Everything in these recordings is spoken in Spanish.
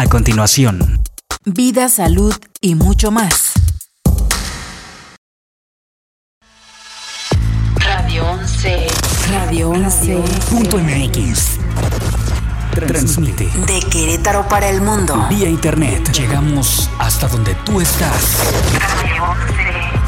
A continuación, vida, salud y mucho más. Radio 11. Radio 11. punto MX. Transmite De Querétaro para el mundo. vía internet. Llegamos hasta donde tú estás. Radio 11.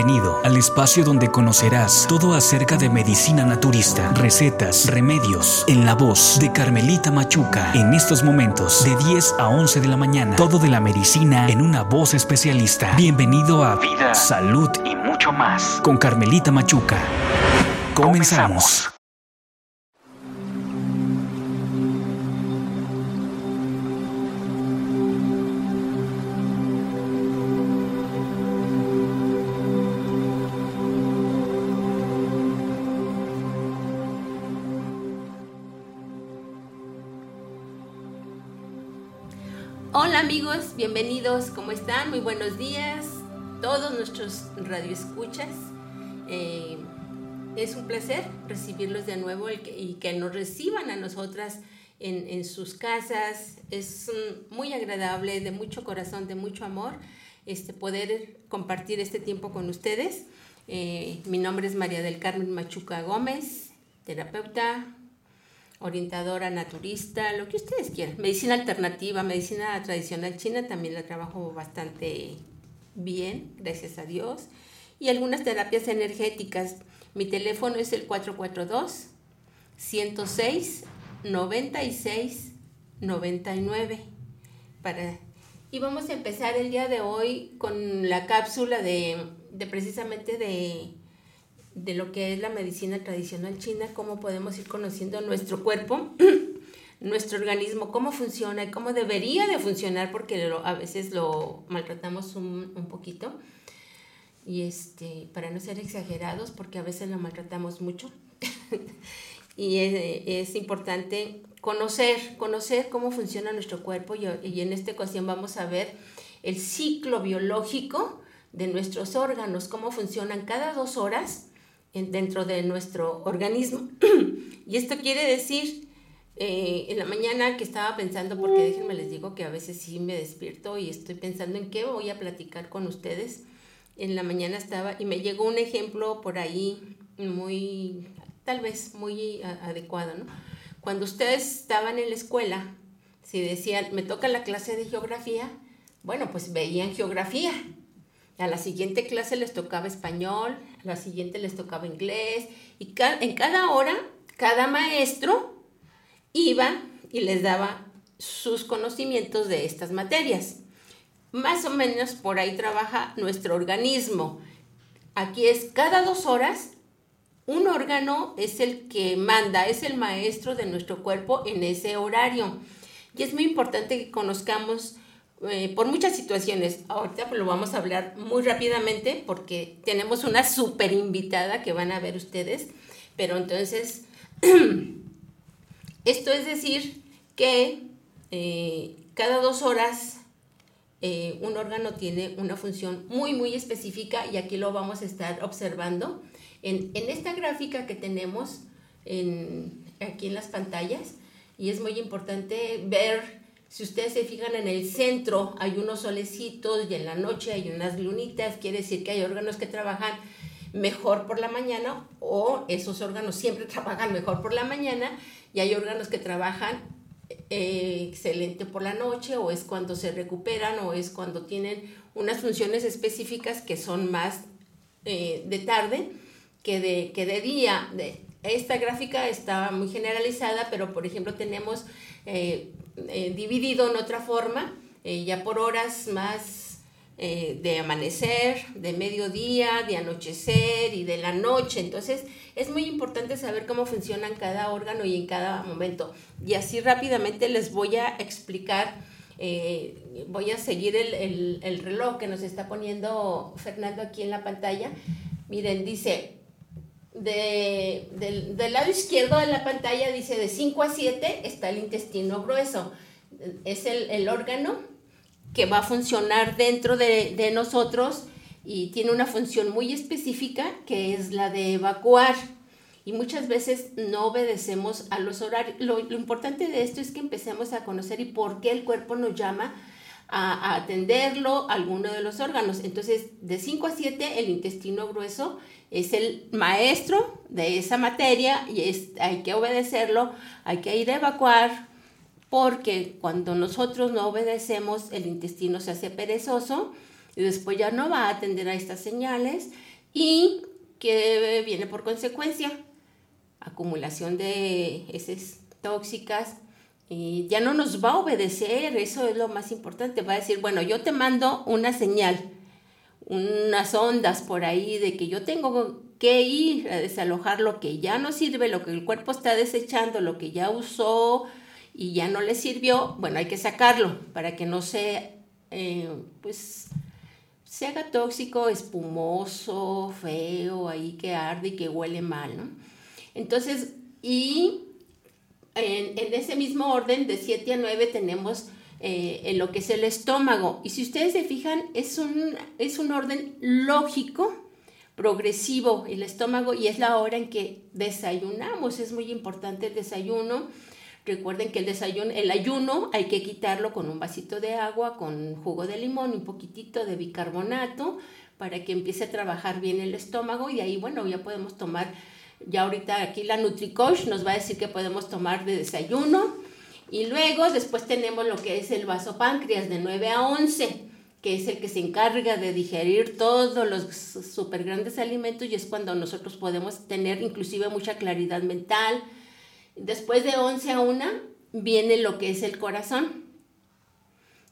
Bienvenido al espacio donde conocerás todo acerca de medicina naturista, recetas, remedios, en la voz de Carmelita Machuca. En estos momentos, de 10 a 11 de la mañana, todo de la medicina en una voz especialista. Bienvenido a Vida, Salud y mucho más con Carmelita Machuca. Comenzamos. Hola amigos, bienvenidos, ¿cómo están? Muy buenos días, todos nuestros radioescuchas. Eh, es un placer recibirlos de nuevo y que, nos reciban a nosotras en, sus casas. Es muy agradable, de mucho corazón, de mucho amor, este, poder compartir este tiempo con ustedes. Eh, mi nombre es María del Carmen Machuca Gómez, terapeuta, orientadora naturista, lo que ustedes quieran. Medicina alternativa, medicina tradicional china también la trabajo bastante bien, gracias a Dios. Y algunas terapias energéticas. Mi teléfono es el 442 106 96 99 para y vamos a empezar el día de hoy con la cápsula de, de precisamente de de lo que es la medicina tradicional china, cómo podemos ir conociendo nuestro cuerpo, nuestro organismo, cómo funciona y cómo debería de funcionar, porque a veces lo maltratamos un, un poquito. Y este, para no ser exagerados, porque a veces lo maltratamos mucho. y es, es importante conocer, conocer cómo funciona nuestro cuerpo y, y en esta ocasión vamos a ver el ciclo biológico de nuestros órganos, cómo funcionan cada dos horas dentro de nuestro organismo. y esto quiere decir, eh, en la mañana que estaba pensando, porque déjenme les digo que a veces sí me despierto y estoy pensando en qué voy a platicar con ustedes. En la mañana estaba y me llegó un ejemplo por ahí muy, tal vez muy a- adecuado, ¿no? Cuando ustedes estaban en la escuela, si decían, me toca la clase de geografía, bueno, pues veían geografía. A la siguiente clase les tocaba español, a la siguiente les tocaba inglés, y en cada hora, cada maestro iba y les daba sus conocimientos de estas materias. Más o menos por ahí trabaja nuestro organismo. Aquí es cada dos horas, un órgano es el que manda, es el maestro de nuestro cuerpo en ese horario. Y es muy importante que conozcamos eh, por muchas situaciones. Ahorita lo vamos a hablar muy rápidamente porque tenemos una super invitada que van a ver ustedes. Pero entonces, esto es decir que eh, cada dos horas eh, un órgano tiene una función muy, muy específica y aquí lo vamos a estar observando. En, en esta gráfica que tenemos en, aquí en las pantallas, y es muy importante ver, si ustedes se fijan en el centro hay unos solecitos y en la noche hay unas lunitas, quiere decir que hay órganos que trabajan mejor por la mañana o esos órganos siempre trabajan mejor por la mañana y hay órganos que trabajan eh, excelente por la noche o es cuando se recuperan o es cuando tienen unas funciones específicas que son más eh, de tarde que de, que de día. Esta gráfica está muy generalizada, pero por ejemplo tenemos eh, eh, dividido en otra forma, eh, ya por horas más eh, de amanecer, de mediodía, de anochecer y de la noche. Entonces es muy importante saber cómo funcionan cada órgano y en cada momento. Y así rápidamente les voy a explicar, voy a seguir el, el reloj que nos está poniendo Fernando aquí en la pantalla. Miren, dice de- del, del lado izquierdo de la pantalla dice de 5 a 7 está el intestino grueso. Es el, el órgano que va a funcionar dentro de, de nosotros y tiene una función muy específica que es la de evacuar. Y muchas veces no obedecemos a los horarios. Lo, lo importante de esto es que empecemos a conocer y por qué el cuerpo nos llama a, a atenderlo alguno de los órganos. Entonces, de 5 a 7, el intestino grueso es el maestro de esa materia y es, hay que obedecerlo, hay que ir a evacuar, porque cuando nosotros no obedecemos, el intestino se hace perezoso y después ya no va a atender a estas señales y que viene por consecuencia acumulación de heces tóxicas y ya no nos va a obedecer, eso es lo más importante, va a decir, bueno, yo te mando una señal, unas ondas por ahí de que yo tengo que ir a desalojar lo que ya no sirve, lo que el cuerpo está desechando, lo que ya usó y ya no le sirvió, bueno, hay que sacarlo para que no se, eh, pues, se haga tóxico, espumoso, feo, ahí que arde y que huele mal, ¿no? Entonces, y en, ese mismo orden, de 7 a 9, tenemos eh, en lo que es el estómago. Y si ustedes se fijan, es un, es un orden lógico, progresivo, el estómago, y es la hora en que desayunamos. Es muy importante el desayuno. Recuerden que el el ayuno hay que quitarlo con un vasito de agua, con jugo de limón, un poquitito de bicarbonato, para que empiece a trabajar bien el estómago y ahí, bueno, ya podemos tomar, ya ahorita aquí la NutriCoach nos va a decir que podemos tomar de desayuno y luego después tenemos lo que es el vasopáncreas de 9 a 11, que es el que se encarga de digerir todos los super grandes alimentos y es cuando nosotros podemos tener inclusive mucha claridad mental. Después de 11 a 1 viene lo que es el corazón.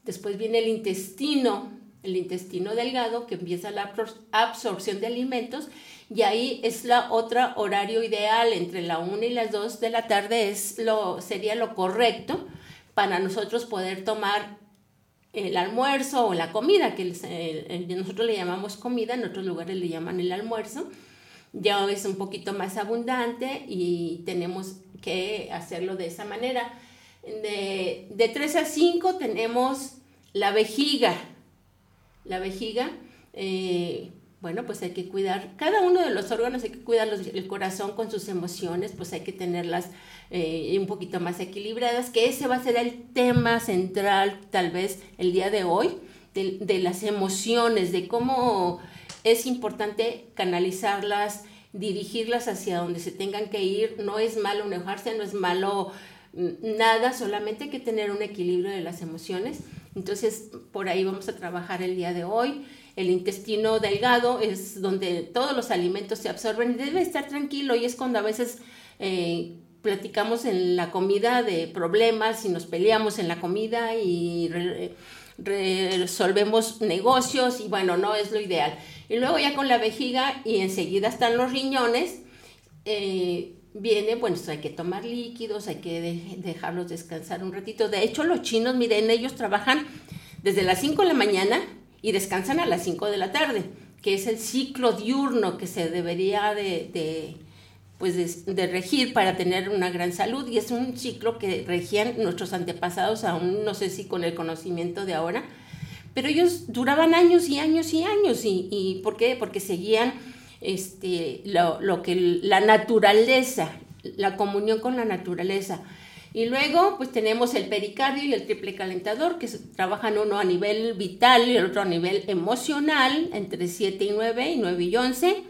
Después viene el intestino, el intestino delgado que empieza la absor- absorción de alimentos y ahí es la otra horario ideal entre la 1 y las 2 de la tarde es lo sería lo correcto para nosotros poder tomar el almuerzo o la comida que el- el- nosotros le llamamos comida, en otros lugares le llaman el almuerzo. Ya es un poquito más abundante y tenemos que hacerlo de esa manera. De, de 3 a 5 tenemos la vejiga. La vejiga, eh, bueno, pues hay que cuidar, cada uno de los órganos hay que cuidar el corazón con sus emociones, pues hay que tenerlas eh, un poquito más equilibradas, que ese va a ser el tema central tal vez el día de hoy, de, de las emociones, de cómo es importante canalizarlas, dirigirlas hacia donde se tengan que ir. No es malo enojarse, no es malo mm, nada, solamente hay que tener un equilibrio de las emociones. Entonces, por ahí vamos a trabajar el día de hoy. El intestino delgado es donde todos los alimentos se absorben y debe estar tranquilo y es cuando a veces eh, platicamos en la comida de problemas y nos peleamos en la comida y re- resolvemos negocios y bueno, no es lo ideal. Y luego ya con la vejiga y enseguida están los riñones, eh, viene, bueno, hay que tomar líquidos, hay que de- dejarlos descansar un ratito. De hecho, los chinos, miren, ellos trabajan desde las 5 de la mañana y descansan a las 5 de la tarde, que es el ciclo diurno que se debería de, de, pues de, regir para tener una gran salud y es un ciclo que regían nuestros antepasados, aún no sé si con el conocimiento de ahora, pero ellos duraban años y años y años. ¿Y, y por qué? Porque seguían este, lo, lo que la naturaleza, la comunión con la naturaleza. Y luego, pues tenemos el pericardio y el triple calentador, que trabajan uno a nivel vital y el otro a nivel emocional, entre 7 y 9 y 9 y 11,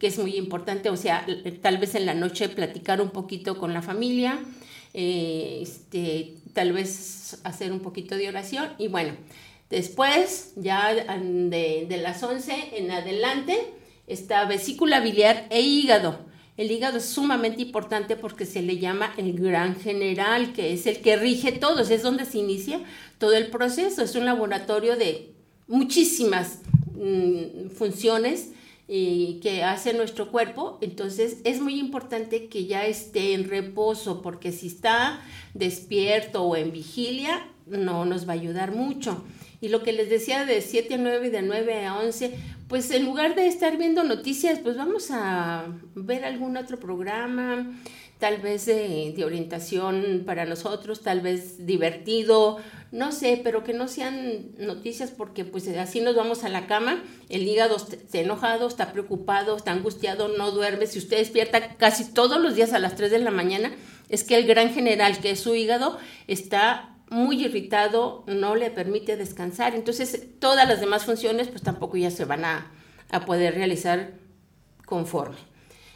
que es muy importante, o sea, tal vez en la noche platicar un poquito con la familia, eh, este, tal vez hacer un poquito de oración y bueno, después ya de, de las 11 en adelante está vesícula biliar e hígado. El hígado es sumamente importante porque se le llama el gran general, que es el que rige todos, es donde se inicia todo el proceso. Es un laboratorio de muchísimas mm, funciones eh, que hace nuestro cuerpo. Entonces es muy importante que ya esté en reposo porque si está despierto o en vigilia no nos va a ayudar mucho. Y lo que les decía de 7 a 9 y de 9 a 11, pues en lugar de estar viendo noticias, pues vamos a ver algún otro programa, tal vez de, de, orientación para nosotros, tal vez divertido, no sé, pero que no sean noticias porque pues así nos vamos a la cama, el hígado está enojado, está preocupado, está angustiado, no duerme, si usted despierta casi todos los días a las 3 de la mañana, es que el gran general que es su hígado está muy irritado, no le permite descansar, entonces todas las demás funciones pues tampoco ya se van a, a poder realizar conforme.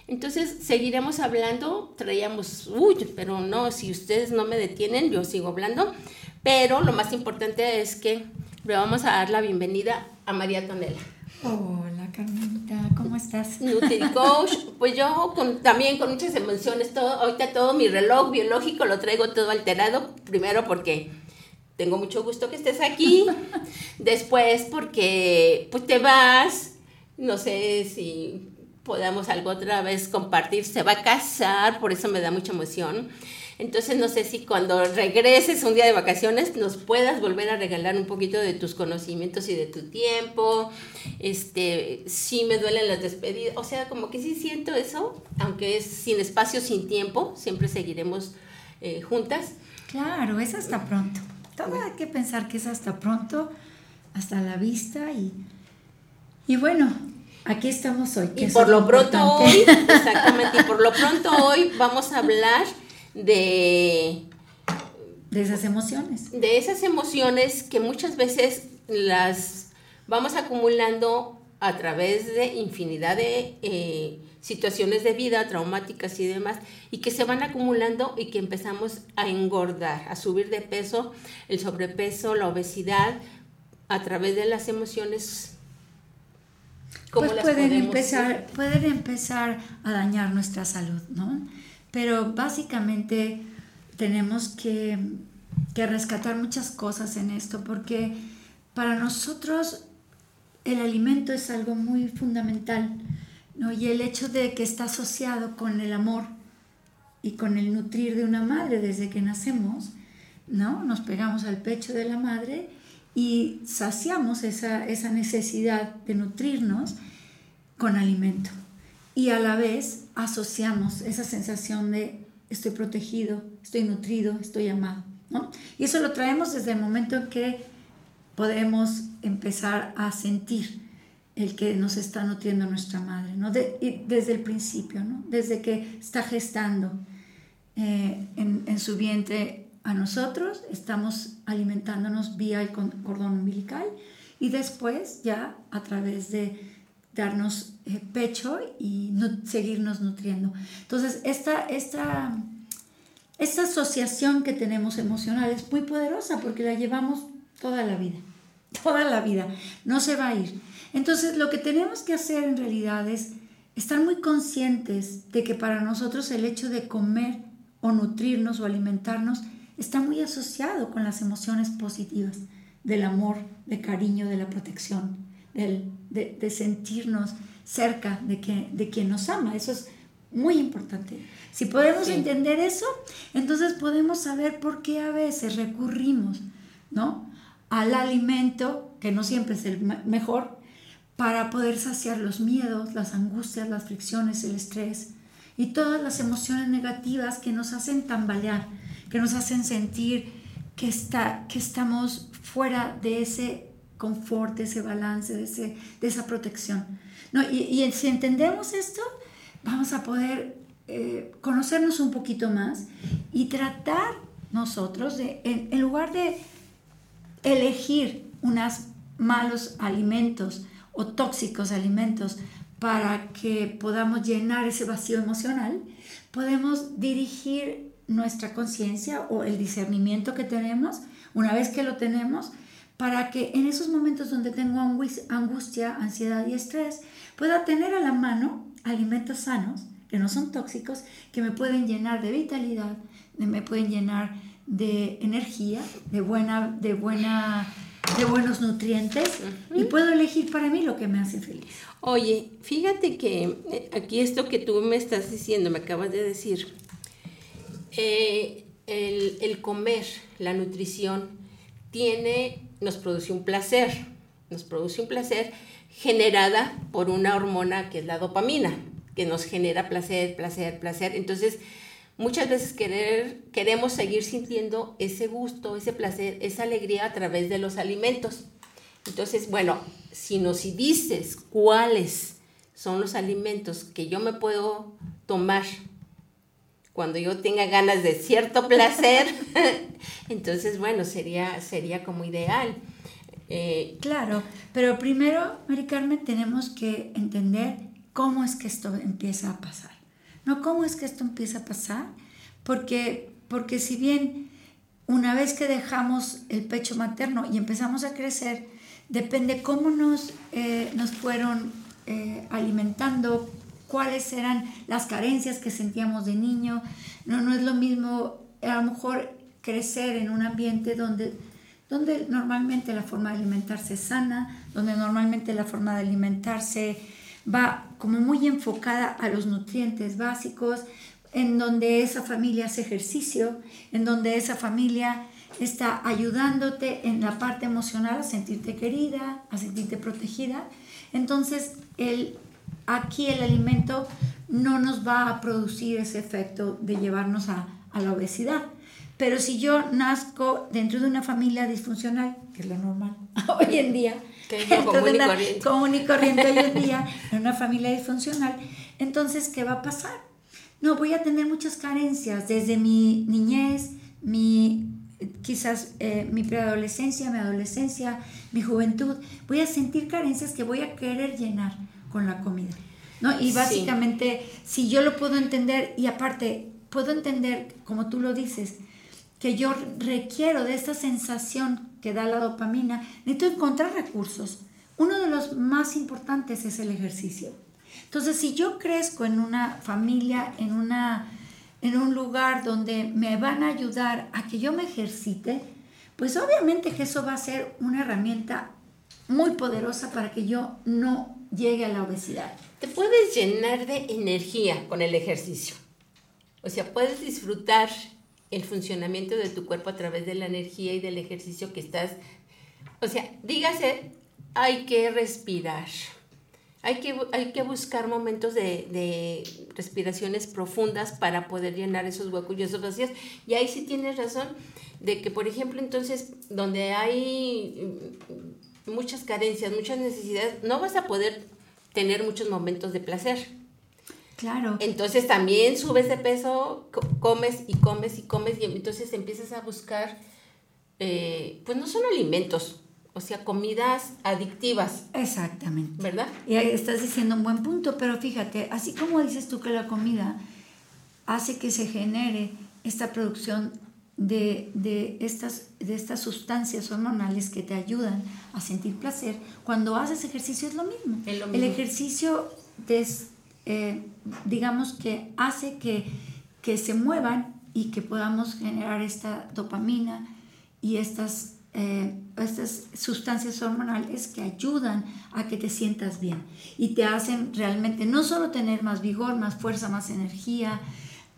Entonces seguiremos hablando, traíamos, uy, pero no, si ustedes no me detienen, yo sigo hablando, pero lo más importante es que le vamos a dar la bienvenida a María Tonela. Hola Carmenita, ¿cómo estás? NutriCoach, pues yo con, también con muchas emociones, todo, ahorita todo mi reloj biológico lo traigo todo alterado, primero porque tengo mucho gusto que estés aquí, después porque pues te vas, no sé si podamos algo otra vez compartir. Se va a casar, por eso me da mucha emoción. Entonces no sé si cuando regreses un día de vacaciones nos puedas volver a regalar un poquito de tus conocimientos y de tu tiempo. Este, sí me duelen las despedidas, o sea, como que sí siento eso, aunque es sin espacio, sin tiempo, siempre seguiremos eh, juntas. Claro, es hasta pronto. Todo hay que pensar que es hasta pronto, hasta la vista y, y bueno, Aquí estamos hoy. y por lo pronto hoy, exactamente, y por lo pronto hoy vamos a hablar de... De esas emociones. De esas emociones que muchas veces las vamos acumulando a través de infinidad de eh, situaciones de vida traumáticas y demás, y que se van acumulando y que empezamos a engordar, a subir de peso, el sobrepeso, la obesidad, a través de las emociones pues pueden empezar, pueden empezar a dañar nuestra salud, ¿no? Pero básicamente tenemos que, que rescatar muchas cosas en esto porque para nosotros el alimento es algo muy fundamental, ¿no? Y el hecho de que está asociado con el amor y con el nutrir de una madre desde que nacemos, ¿no? Nos pegamos al pecho de la madre y saciamos esa, esa necesidad de nutrirnos con alimento. Y a la vez asociamos esa sensación de estoy protegido, estoy nutrido, estoy amado. Y eso lo traemos desde el momento en que podemos empezar a sentir el que nos está nutriendo nuestra madre, ¿no? desde el principio, desde que está gestando eh, en, su vientre a nosotros, estamos alimentándonos vía el cordón umbilical y después ya a través de darnos pecho y seguirnos nutriendo. Entonces, esta, esta, esta asociación que tenemos emocional es muy poderosa porque la llevamos toda la vida, toda la vida, no se va a ir. Entonces, lo que tenemos que hacer en realidad es estar muy conscientes de que para nosotros el hecho de comer o nutrirnos o alimentarnos está muy asociado con las emociones positivas del amor, de cariño, de la protección, del, de, sentirnos cerca de, que, de quien nos ama. Eso es muy importante. Si podemos entender eso, entonces podemos saber por qué a veces recurrimos ¿no? al alimento, que no siempre es el mejor, para poder saciar los miedos, las angustias, las fricciones, el estrés y todas las emociones negativas que nos hacen tambalear que nos hacen sentir que, está, que estamos fuera de ese confort, de ese balance, de, ese, de esa protección. ¿No? Y, si entendemos esto, vamos a poder eh, conocernos un poquito más y tratar nosotros, de, en, en lugar de elegir unos malos alimentos o tóxicos alimentos para que podamos llenar ese vacío emocional, podemos dirigir nuestra conciencia o el discernimiento que tenemos, una vez que lo tenemos, para que en esos momentos donde tengo angustia, ansiedad y estrés, pueda tener a la mano alimentos sanos, que no son tóxicos, que me pueden llenar de vitalidad, me pueden llenar de energía, de, buena, de, buena, de buenos nutrientes y puedo elegir para mí lo que me hace feliz. Oye, fíjate que eh, aquí esto que tú me estás diciendo, me acabas de decir, eh, el, comer, la nutrición, tiene, nos produce un placer, nos produce un placer generada por una hormona que es la dopamina, que nos genera placer, placer, placer. Entonces, muchas veces querer, queremos seguir sintiendo ese gusto, ese placer, esa alegría a través de los alimentos. Entonces, bueno, si nos dices cuáles son los alimentos que yo me puedo tomar cuando yo tenga ganas de cierto placer, entonces, bueno, sería, sería como ideal. Eh, claro, pero primero, Mari Carmen, tenemos que entender cómo es que esto empieza a pasar. No cómo es que esto empieza a pasar, porque, porque si bien una vez que dejamos el pecho materno y empezamos a crecer, depende cómo nos, eh, nos fueron eh, alimentando, cuáles eran las carencias que sentíamos de niño. No, no es lo mismo a lo mejor crecer en un ambiente donde, donde normalmente la forma de alimentarse es sana, donde normalmente la forma de alimentarse va como muy enfocada a los nutrientes básicos, en donde esa familia hace ejercicio, en donde esa familia está ayudándote en la parte emocional a sentirte querida, a sentirte protegida. Entonces, el aquí el alimento no nos va a producir ese efecto de llevarnos a, la obesidad. Pero si yo nazco dentro de una familia disfuncional, que es lo normal hoy en día, que es común, y corriente. común y corriente hoy en día, en una familia disfuncional, entonces, ¿qué va a pasar? No, voy a tener muchas carencias desde mi niñez, mi quizás eh, mi preadolescencia, mi adolescencia, mi juventud. Voy a sentir carencias que voy a querer llenar con la comida. ¿no? Y básicamente, si yo lo puedo entender, y aparte, puedo entender, como tú lo dices, que yo requiero de esta sensación que da la dopamina, necesito encontrar recursos. Uno de los más importantes es el ejercicio. Entonces, si yo crezco en una familia, en, una, en un lugar donde me van a ayudar a que yo me ejercite, pues obviamente que eso va a ser una herramienta muy poderosa para que yo no llegue a la obesidad. Te puedes llenar de energía con el ejercicio. O sea, puedes disfrutar el funcionamiento de tu cuerpo a través de la energía y del ejercicio que estás. O sea, dígase, hay que respirar. Hay que, hay que buscar momentos de, respiraciones profundas para poder llenar esos huecos y esos vacíos. Y ahí sí tienes razón de que, por ejemplo, entonces, donde hay muchas carencias, muchas necesidades, no vas a poder tener muchos momentos de placer. Claro. Entonces también subes de peso, comes y comes y comes y entonces empiezas a buscar, eh, pues no son alimentos, o sea, comidas adictivas. Exactamente. ¿Verdad? Y estás diciendo un buen punto, pero fíjate, así como dices tú que la comida hace que se genere esta producción de, estas, de estas sustancias hormonales que te ayudan a sentir placer, cuando haces ejercicio es lo mismo. El ejercicio, eh, digamos que hace que, que se muevan y que podamos generar esta dopamina y estas, eh, estas sustancias hormonales que ayudan a que te sientas bien y te hacen realmente no solo tener más vigor, más fuerza, más energía,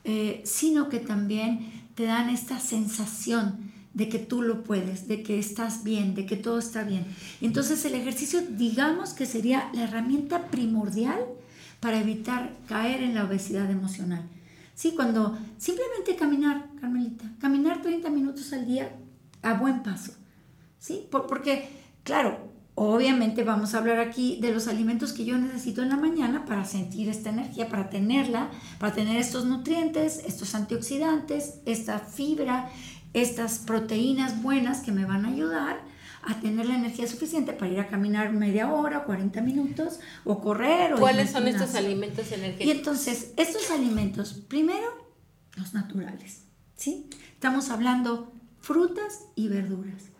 eh, sino que también te dan esta sensación de que tú lo puedes, de que estás bien, de que todo está bien. Entonces el ejercicio digamos que sería la herramienta primordial para evitar caer en la obesidad emocional. Sí, cuando simplemente caminar, Carmelita, caminar 30 minutos al día a buen paso. ¿Sí? porque, claro, Obviamente vamos a hablar aquí de los alimentos que yo necesito en la mañana para sentir esta energía, para tenerla, para tener estos nutrientes, estos antioxidantes, esta fibra, estas proteínas buenas que me van a ayudar a tener la energía suficiente para ir a caminar media hora, 40 minutos o correr. O ¿Cuáles son estos alimentos energéticos? Y entonces, estos alimentos, primero, los naturales, ¿sí? Estamos hablando frutas y verduras.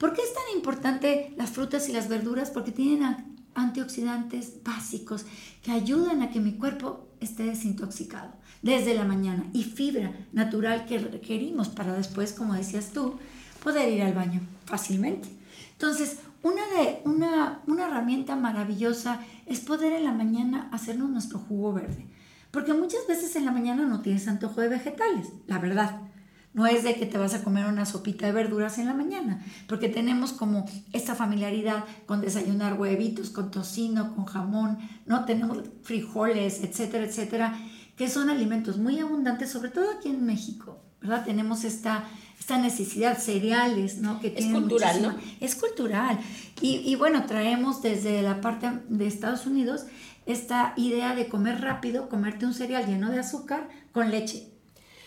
¿Por qué es tan importante las frutas y las verduras? Porque tienen antioxidantes básicos que ayudan a que mi cuerpo esté desintoxicado desde la mañana y fibra natural que requerimos para después, como decías tú, poder ir al baño fácilmente. Entonces, una, de, una, una herramienta maravillosa es poder en la mañana hacernos nuestro jugo verde. Porque muchas veces en la mañana no tienes antojo de vegetales, la verdad. No es de que te vas a comer una sopita de verduras en la mañana, porque tenemos como esta familiaridad con desayunar huevitos, con tocino, con jamón, ¿no? Tenemos frijoles, etcétera, etcétera, que son alimentos muy abundantes, sobre todo aquí en México, ¿verdad? Tenemos esta, esta necesidad, cereales, ¿no? Que es cultural, ¿no? Es cultural. Y, y bueno, traemos desde la parte de Estados Unidos esta idea de comer rápido, comerte un cereal lleno de azúcar con leche.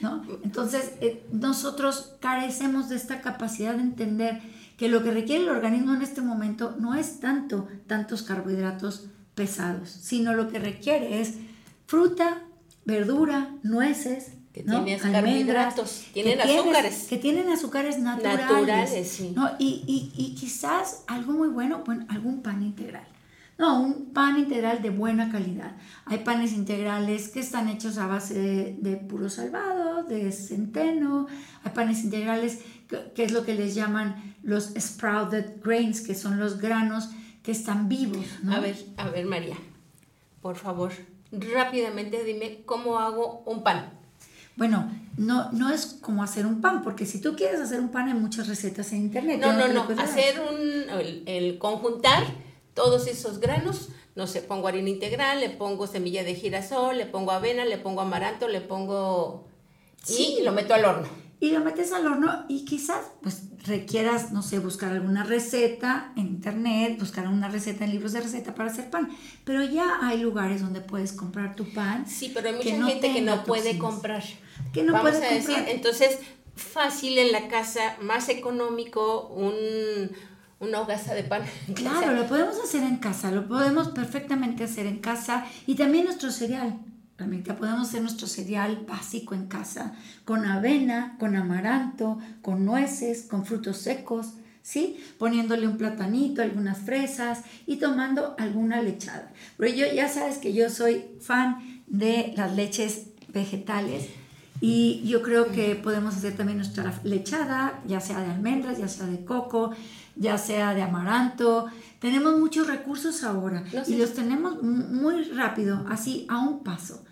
¿No? Entonces, eh, nosotros carecemos de esta capacidad de entender que lo que requiere el organismo en este momento no es tanto tantos carbohidratos pesados, sino lo que requiere es fruta, verdura, nueces, que tienen carbohidratos, tienen azúcares. Que tienen azúcares naturales. Naturales, sí. ¿no? Y, y, y, quizás algo muy bueno, bueno, algún pan integral. No, un pan integral de buena calidad. Hay panes integrales que están hechos a base de, puro salvado, de centeno. Hay panes integrales que, es lo que les llaman los sprouted grains, que son los granos que están vivos. A ver, a ver, María, por favor, rápidamente dime cómo hago un pan. Bueno, no, no es como hacer un pan, porque si tú quieres hacer un pan hay muchas recetas en internet. No, no, no, hacer un, el conjuntar todos esos granos, no sé, pongo harina integral, le pongo semilla de girasol, le pongo avena, le pongo amaranto, le pongo... Sí. Y lo meto al horno. Y lo metes al horno y quizás pues requieras, no sé, buscar alguna receta en internet, buscar una receta en libros de receta para hacer pan. Pero ya hay lugares donde puedes comprar tu pan. Sí, pero hay mucha gente que no puede comprar. Que no puede a decir, entonces fácil en la casa, más económico, un una hogaza de pan. Claro, lo podemos hacer en casa, lo podemos perfectamente hacer en casa y también nuestro cereal. Realmente podemos hacer nuestro cereal básico en casa, con avena, con amaranto, con nueces, con frutos secos, ¿sí? Poniéndole un platanito, algunas fresas y tomando alguna lechada. Pero yo ya sabes que yo soy fan de las leches vegetales y yo creo que podemos hacer también nuestra lechada, ya sea de almendras, ya sea de coco, ya sea de amaranto. Tenemos muchos recursos ahora y los tenemos muy rápido, así a un paso.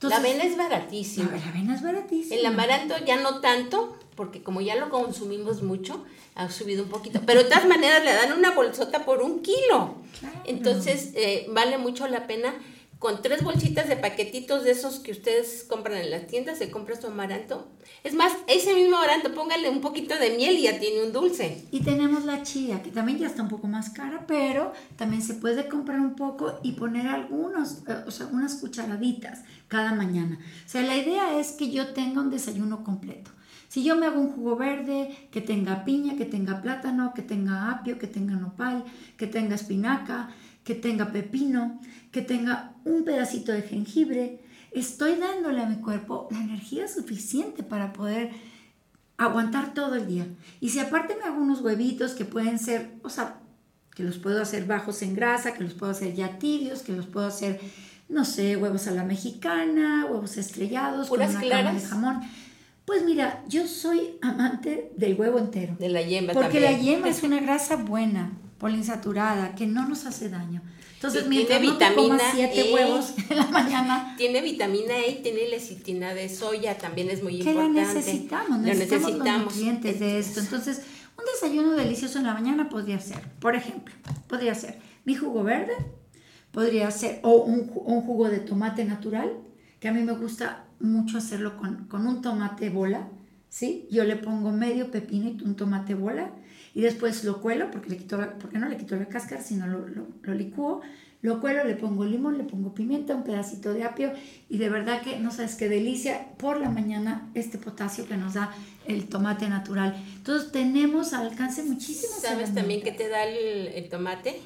la avena es baratísima. La, avena es baratísima. El amaranto ya no tanto, porque como ya lo consumimos mucho, ha subido un poquito. Pero de todas maneras le dan una bolsota por un kilo. Entonces eh, vale mucho la pena con tres bolsitas de paquetitos de esos que ustedes compran en las tiendas, se compra su amaranto. Es más, ese mismo amaranto, póngale un poquito de miel y ya tiene un dulce. Y tenemos la chía, que también ya está un poco más cara, pero también se puede comprar un poco y poner algunos, eh, o sea, unas cucharaditas cada mañana. O sea, la idea es que yo tenga un desayuno completo. Si yo me hago un jugo verde que tenga piña, que tenga plátano, que tenga apio, que tenga nopal, que tenga espinaca, que tenga pepino, que tenga un pedacito de jengibre, estoy dándole a mi cuerpo la energía suficiente para poder aguantar todo el día. Y si aparte me hago unos huevitos que pueden ser, o sea, que los puedo hacer bajos en grasa, que los puedo hacer ya tibios, que los puedo hacer, no sé, huevos a la mexicana, huevos estrellados, con una cama de jamón. Pues mira, yo soy amante del huevo entero. De la yema Porque la yema es una grasa buena poliinsaturada, que no nos hace daño. Entonces, mientras tiene vitamina siete e, huevos en la mañana. Tiene vitamina E y tiene lecitina de soya, también es muy importante. Que la necesitamos, necesitamos, necesitamos los nutrientes de esto. Entonces, un desayuno delicioso en la mañana podría ser, por ejemplo, podría ser mi jugo verde, podría ser, o un, un jugo de tomate natural, que a mí me gusta mucho hacerlo con, con un tomate bola, ¿sí? Yo le pongo medio pepino y un tomate bola, y después lo cuelo, porque, le quito porque no le quito la cáscara, sino lo, lo, lo licúo, lo cuelo, le pongo limón, le pongo pimienta, un pedacito de apio y de verdad que no sabes qué delicia por la mañana este potasio que nos da el tomate natural. Entonces tenemos al alcance muchísimas ¿Sabes también qué te da el, tomate?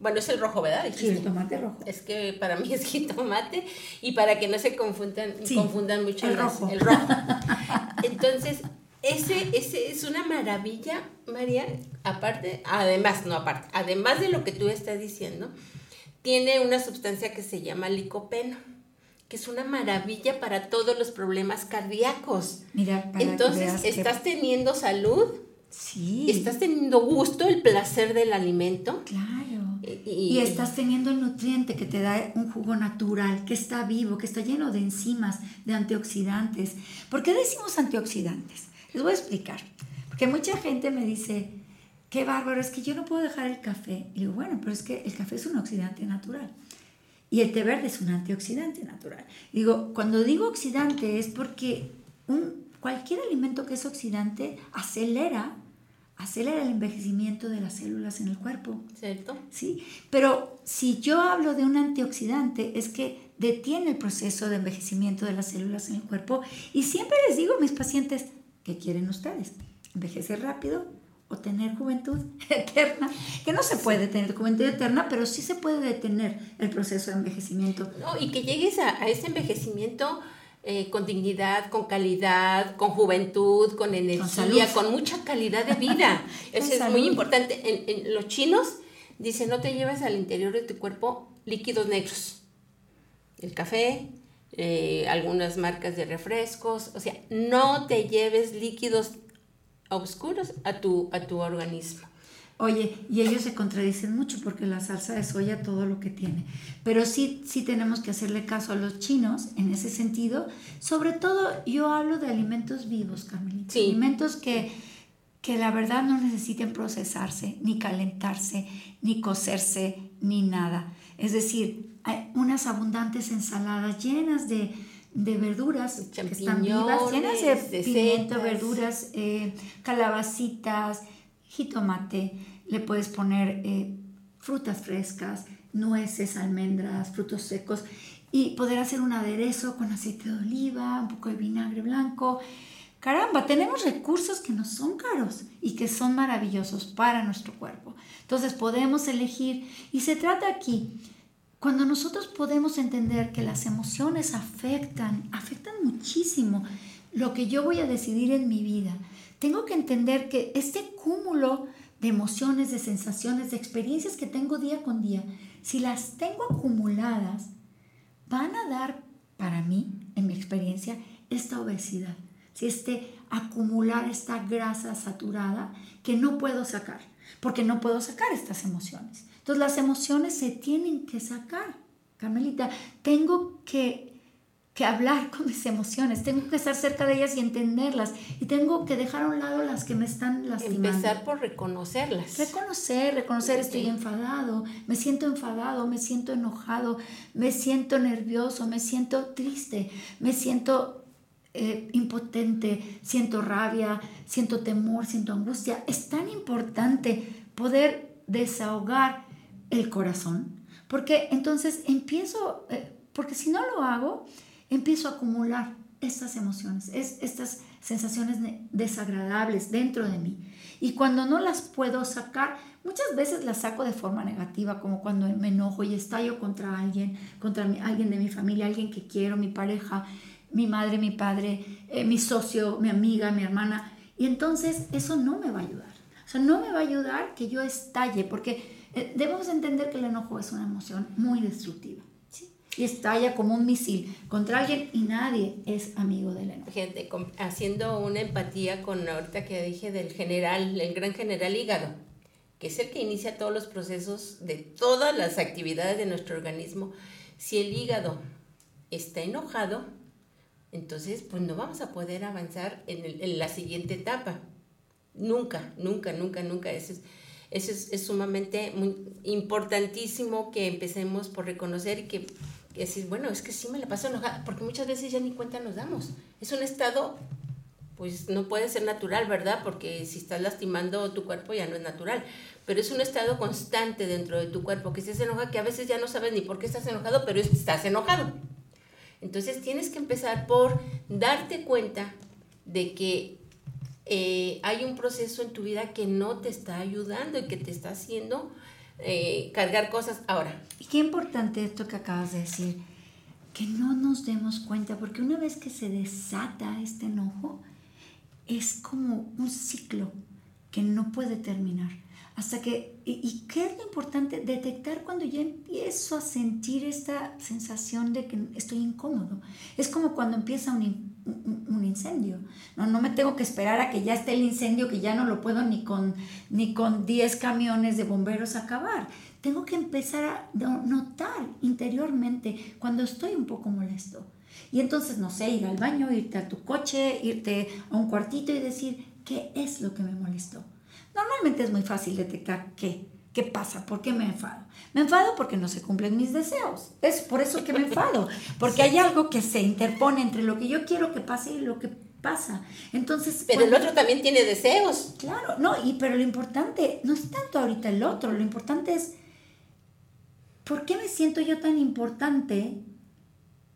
Bueno, es el rojo, ¿verdad? Sí, el tomate rojo. Es que para mí es jitomate y para que no se confundan, confundan mucho el rojo. El rojo. Entonces, ese, ese es una maravilla, María, aparte, además, no aparte, además de lo que tú estás diciendo, tiene una sustancia que se llama licopeno, que es una maravilla para todos los problemas cardíacos. Mira, entonces estás teniendo salud, sí. estás teniendo gusto, el placer del alimento. Claro. Y, estás teniendo el nutriente que te da un jugo natural, que está vivo, que está lleno de enzimas, de antioxidantes. ¿Por qué decimos antioxidantes? Les voy a explicar. Porque mucha gente me dice, qué bárbaro, es que yo no puedo dejar el café. Y digo, bueno, pero es que el café es un oxidante natural. Y el té verde es un antioxidante natural. digo, cuando digo oxidante es porque un, cualquier alimento que es oxidante acelera acelera el envejecimiento de las células en el cuerpo. ¿Cierto? Sí, pero si yo hablo de un antioxidante es que detiene el proceso de envejecimiento de las células en el cuerpo y siempre les digo a mis pacientes, ¿qué quieren ustedes? ¿Envejecer rápido o tener juventud eterna? Que no se puede tener juventud eterna, pero sí se puede detener el proceso de envejecimiento. No, y que llegues a, a ese envejecimiento eh, con dignidad, con calidad, con juventud, con energía, con, mucha calidad de vida. Eso es muy importante. En, los chinos dicen no te lleves al interior de tu cuerpo líquidos negros. El café, eh, algunas marcas de refrescos, o sea, no te lleves líquidos oscuros a tu, a tu organismo. Oye, y ellos se contradicen mucho porque la salsa de soya todo lo que tiene. Pero sí, sí tenemos que hacerle caso a los chinos en ese sentido. Sobre todo yo hablo de alimentos vivos, Carmelita. Alimentos que, que la verdad no necesiten procesarse, ni calentarse, ni cocerse, ni nada. Es decir, unas abundantes ensaladas llenas de, verduras que están vivas, llenas de, pimiento, verduras, eh, calabacitas, jitomate, le puedes poner eh, frutas frescas, nueces, almendras, frutos secos y poder hacer un aderezo con aceite de oliva, un poco de vinagre blanco. Caramba, tenemos recursos que no son caros y que son maravillosos para nuestro cuerpo. Entonces podemos elegir y se trata aquí, cuando nosotros podemos entender que las emociones afectan, afectan muchísimo lo que yo voy a decidir en mi vida, tengo que entender que este cúmulo de emociones, de sensaciones, de experiencias que tengo día con día, si las tengo acumuladas, van a dar para mí, en mi experiencia, esta obesidad. Si este acumular esta grasa saturada que no puedo sacar, porque no puedo sacar estas emociones. Entonces las emociones se tienen que sacar. Carmelita, tengo que que hablar con mis emociones, tengo que estar cerca de ellas y entenderlas y tengo que dejar a un lado las que me están lastimando. Empezar por reconocerlas. Reconocer, reconocer, estoy enfadado, me siento enfadado, me siento enojado, me siento nervioso, me siento triste, me siento eh, impotente, siento rabia, siento temor, siento angustia. Es tan importante poder desahogar el corazón, porque entonces empiezo, eh, porque si no lo hago, empiezo a acumular estas emociones, es, estas sensaciones desagradables dentro de mí. Y cuando no las puedo sacar, muchas veces las saco de forma negativa, como cuando me enojo y estallo contra alguien, contra alguien de mi familia, alguien que quiero, mi pareja, mi madre, mi padre, eh, mi socio, mi amiga, mi hermana. Y entonces eso no me va a ayudar. O sea, no me va a ayudar que yo estalle, porque eh, debemos entender que el enojo es una emoción muy destructiva y estalla como un misil contra alguien y nadie es amigo de enojo. Gente, haciendo una empatía con ahorita que dije del general, el gran general hígado, que es el que inicia todos los procesos de todas las actividades de nuestro organismo. Si el hígado está enojado, entonces pues no vamos a poder avanzar en, la siguiente etapa. Nunca, nunca, nunca, nunca. Eso es, eso es, sumamente muy importantísimo que empecemos por reconocer y que y decir, bueno, es que sí me la paso enojada, porque muchas veces ya ni cuenta nos damos. Es un estado, pues no puede ser natural, ¿verdad? Porque si estás lastimando tu cuerpo ya no es natural, pero es un estado constante dentro de tu cuerpo, que se enoja, que a veces ya no sabes ni por qué estás enojado, pero estás enojado. Entonces tienes que empezar por darte cuenta de que eh, hay un proceso en tu vida que no te está ayudando y que te está haciendo eh, cargar cosas ahora. Qué importante esto que acabas de decir, que no nos demos cuenta, porque una vez que se desata este enojo, es como un ciclo que no puede terminar. Hasta que, y, qué es importante? Detectar cuando ya empiezo a sentir esta sensación de que estoy incómodo. Es como cuando empieza un, un, incendio. No, no me tengo que esperar a que ya esté el incendio, que ya no lo puedo ni con, ni con 10 camiones de bomberos acabar. Tengo que empezar a notar interiormente cuando estoy un poco molesto. Y entonces, no sé, ir al baño, irte a tu coche, irte a un cuartito y decir, ¿qué es lo que me molestó? Normalmente es muy fácil detectar qué, qué pasa, por qué me enfado. Me enfado porque no se cumplen mis deseos. Es por eso que me enfado, porque hay algo que se interpone entre lo que yo quiero que pase y lo que pasa. Entonces, pero el otro también tiene deseos. Claro, no, y pero lo importante no es tanto ahorita el otro, lo importante es ¿por qué me siento yo tan importante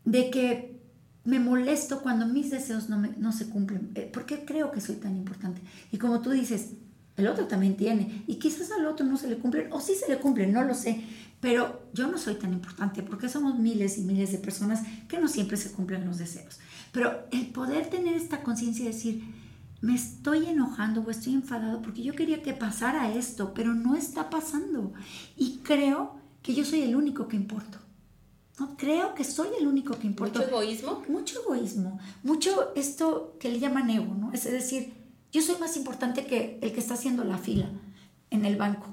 de que me molesto cuando mis deseos no, no se cumplen? Eh, ¿Por qué creo que soy tan importante? Y como tú dices, el otro también tiene. Y quizás al otro no se le cumplen, o sí se le cumplen, no lo sé. Pero yo no soy tan importante porque somos miles y miles de personas que no siempre se cumplen los deseos. Pero el poder tener esta conciencia y decir, me estoy enojando o estoy enfadado porque yo quería que pasara esto, pero no está pasando. Y creo que yo soy el único que importo. No creo que soy el único que importo. ¿Mucho egoísmo? Mucho egoísmo. Mucho esto que le llaman ego, ¿no? Es decir, yo soy más importante que el que está haciendo la fila en el banco.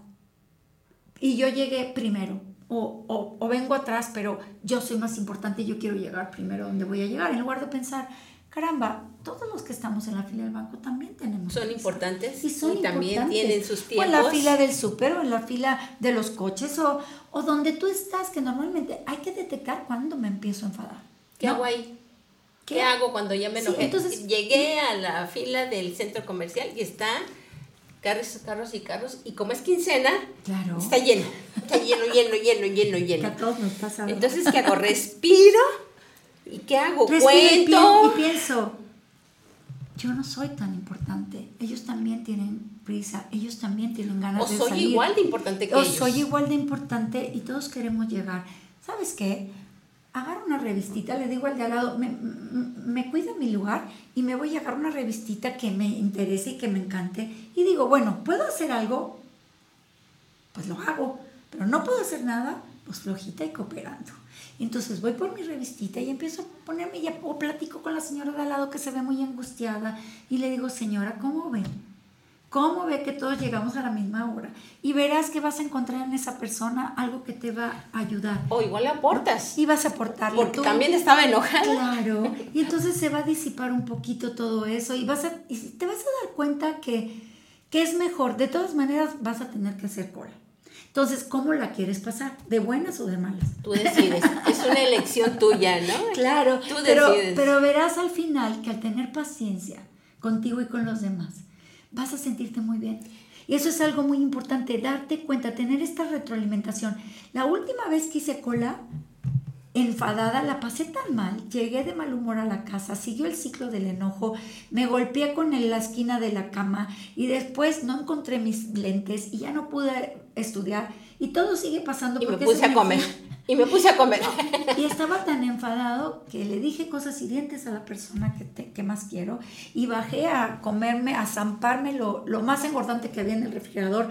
Y yo llegué primero. O, o, vengo atrás, pero yo soy más importante y yo quiero llegar primero donde voy a llegar. En lugar de pensar, caramba, todos los que estamos en la fila del banco también tenemos. Son importantes y, son también tienen sus tiempos. O en la fila del súper, o en la fila de los coches, o, o donde tú estás, que normalmente hay que detectar cuando me empiezo a enfadar. ¿Qué hago ahí? ¿Qué, hago cuando ya me enojé? entonces, Llegué a la fila del centro comercial y está carros, carros y carros, y como es quincena, claro. está lleno, está lleno, lleno, lleno, lleno, lleno. a todos nos pasa. Entonces, ¿qué hago? Respiro, ¿y qué hago? Cuento. Y pienso, yo no soy tan importante, ellos también tienen prisa, ellos también tienen ganas de salir. O soy igual de importante que o ellos. soy igual de importante y todos queremos llegar. ¿Sabes qué? Agarro una revistita, le digo al de al lado, me, me, cuida mi lugar y me voy a agarrar una revistita que me interese y que me encante. Y digo, bueno, ¿puedo hacer algo? Pues lo hago, pero no puedo hacer nada, pues flojita y cooperando. Entonces voy por mi revistita y empiezo a ponerme ya, o platico con la señora de al lado que se ve muy angustiada y le digo, señora, ¿cómo ven? ¿Cómo ve que todos llegamos a la misma hora? Y verás que vas a encontrar en esa persona algo que te va a ayudar. O igual le aportas. Y vas a aportarle. Porque también estaba enojada. Claro. Y entonces se va a disipar un poquito todo eso y, vas a, y te vas a dar cuenta que, que es mejor. De todas maneras vas a tener que hacer cola. Entonces, ¿cómo la quieres pasar? ¿De buenas o de malas? Tú decides. es una elección tuya, ¿no? Claro. Tú decides. pero verás al final que al tener paciencia contigo y con los demás, vas a sentirte muy bien. Y eso es algo muy importante, darte cuenta, tener esta retroalimentación. La última vez que hice cola, enfadada, la pasé tan mal, llegué de mal humor a la casa, siguió el ciclo del enojo, me golpeé con la esquina de la cama y después no encontré mis lentes y ya no pude estudiar y todo sigue pasando. Y me puse a comer. Y me puse a comer. Y estaba tan enfadado que le dije cosas hirientes a la persona que, te, que más quiero y bajé a comerme, a zamparme lo, lo más engordante que había en el refrigerador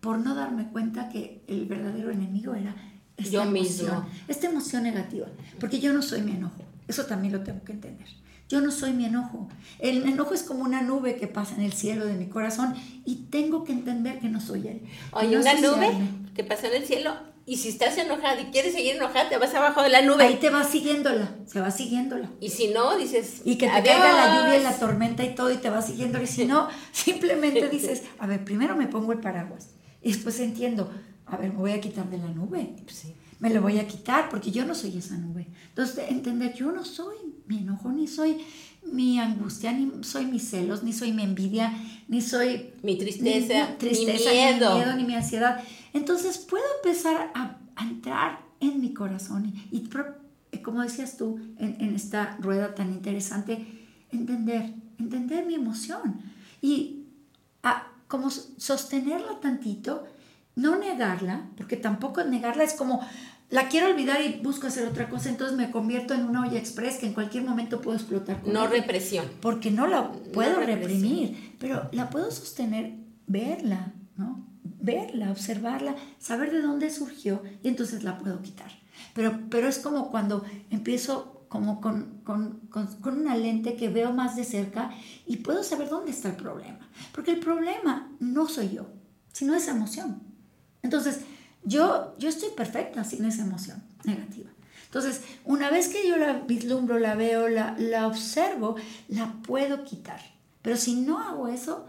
por no darme cuenta que el verdadero enemigo era esta yo emoción, esta emoción negativa. Porque yo no soy mi enojo. Eso también lo tengo que entender. Yo no soy mi enojo. El enojo es como una nube que pasa en el cielo de mi corazón y tengo que entender que no soy él. Oye, una nube que pasa en el cielo y si estás enojada y quieres seguir enojada, te vas abajo de la nube. Ahí te vas siguiéndola, se va siguiéndola. Y si no, dices. Y que te caiga la lluvia y la tormenta y todo y te vas siguiéndola. Y si no, simplemente dices, a ver, primero me pongo el paraguas. Y después entiendo, a ver, me voy a quitar de la nube. Sí. Me lo voy a quitar porque yo no soy esa nube. Entonces, entender, yo no soy mi enojo, ni soy mi angustia, ni soy mis celos, ni soy mi envidia, ni soy mi tristeza, ni, mi miedo. ni mi miedo, ni mi ansiedad. Entonces puedo empezar a, entrar en mi corazón y, como decías tú en, esta rueda tan interesante, entender, entender mi emoción y a, como sostenerla tantito, no negarla, porque tampoco negarla es como la quiero olvidar y busco hacer otra cosa, entonces me convierto en una olla express que en cualquier momento puedo explotar. no represión. Porque no la puedo reprimir, pero la puedo sostener, verla, ¿no? Verla, observarla, saber de dónde surgió y entonces la puedo quitar. Pero, pero es como cuando empiezo como con, con, con una lente que veo más de cerca y puedo saber dónde está el problema. Porque el problema no soy yo, sino esa emoción. Entonces, Yo, yo estoy perfecta sin esa emoción negativa. Entonces, una vez que yo la vislumbro, la veo, la, la observo, la puedo quitar. Pero si no hago eso,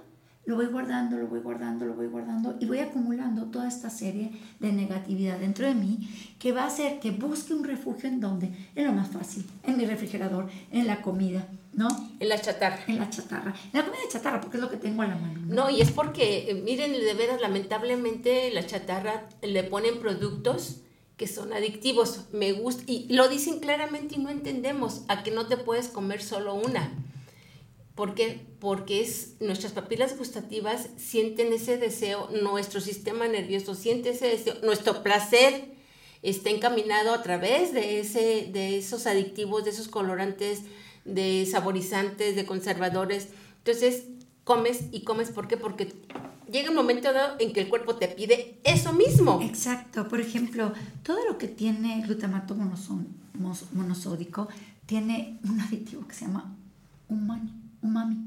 lo voy guardando, lo voy guardando, lo voy guardando y voy acumulando toda esta serie de negatividad dentro de mí que va a hacer que busque un refugio en donde, en lo más fácil, en mi refrigerador, en la comida, ¿no? En la chatarra. En la chatarra. En la comida de chatarra, porque es lo que tengo a la mano. No, y es porque, eh, miren, de veras, lamentablemente la chatarra le ponen productos que son adictivos. Me gusta, y lo dicen claramente y no entendemos a que no te puedes comer solo una. ¿Por qué? Porque es, nuestras papilas gustativas sienten ese deseo, nuestro sistema nervioso siente ese deseo, nuestro placer está encaminado a través de, ese, de esos adictivos, de esos colorantes, de saborizantes, de conservadores. Entonces, comes y comes, ¿por qué? Porque llega un momento dado en que el cuerpo te pide eso mismo. Exacto. Por ejemplo, todo lo que tiene glutamato monosódico tiene un aditivo que se llama umami umami.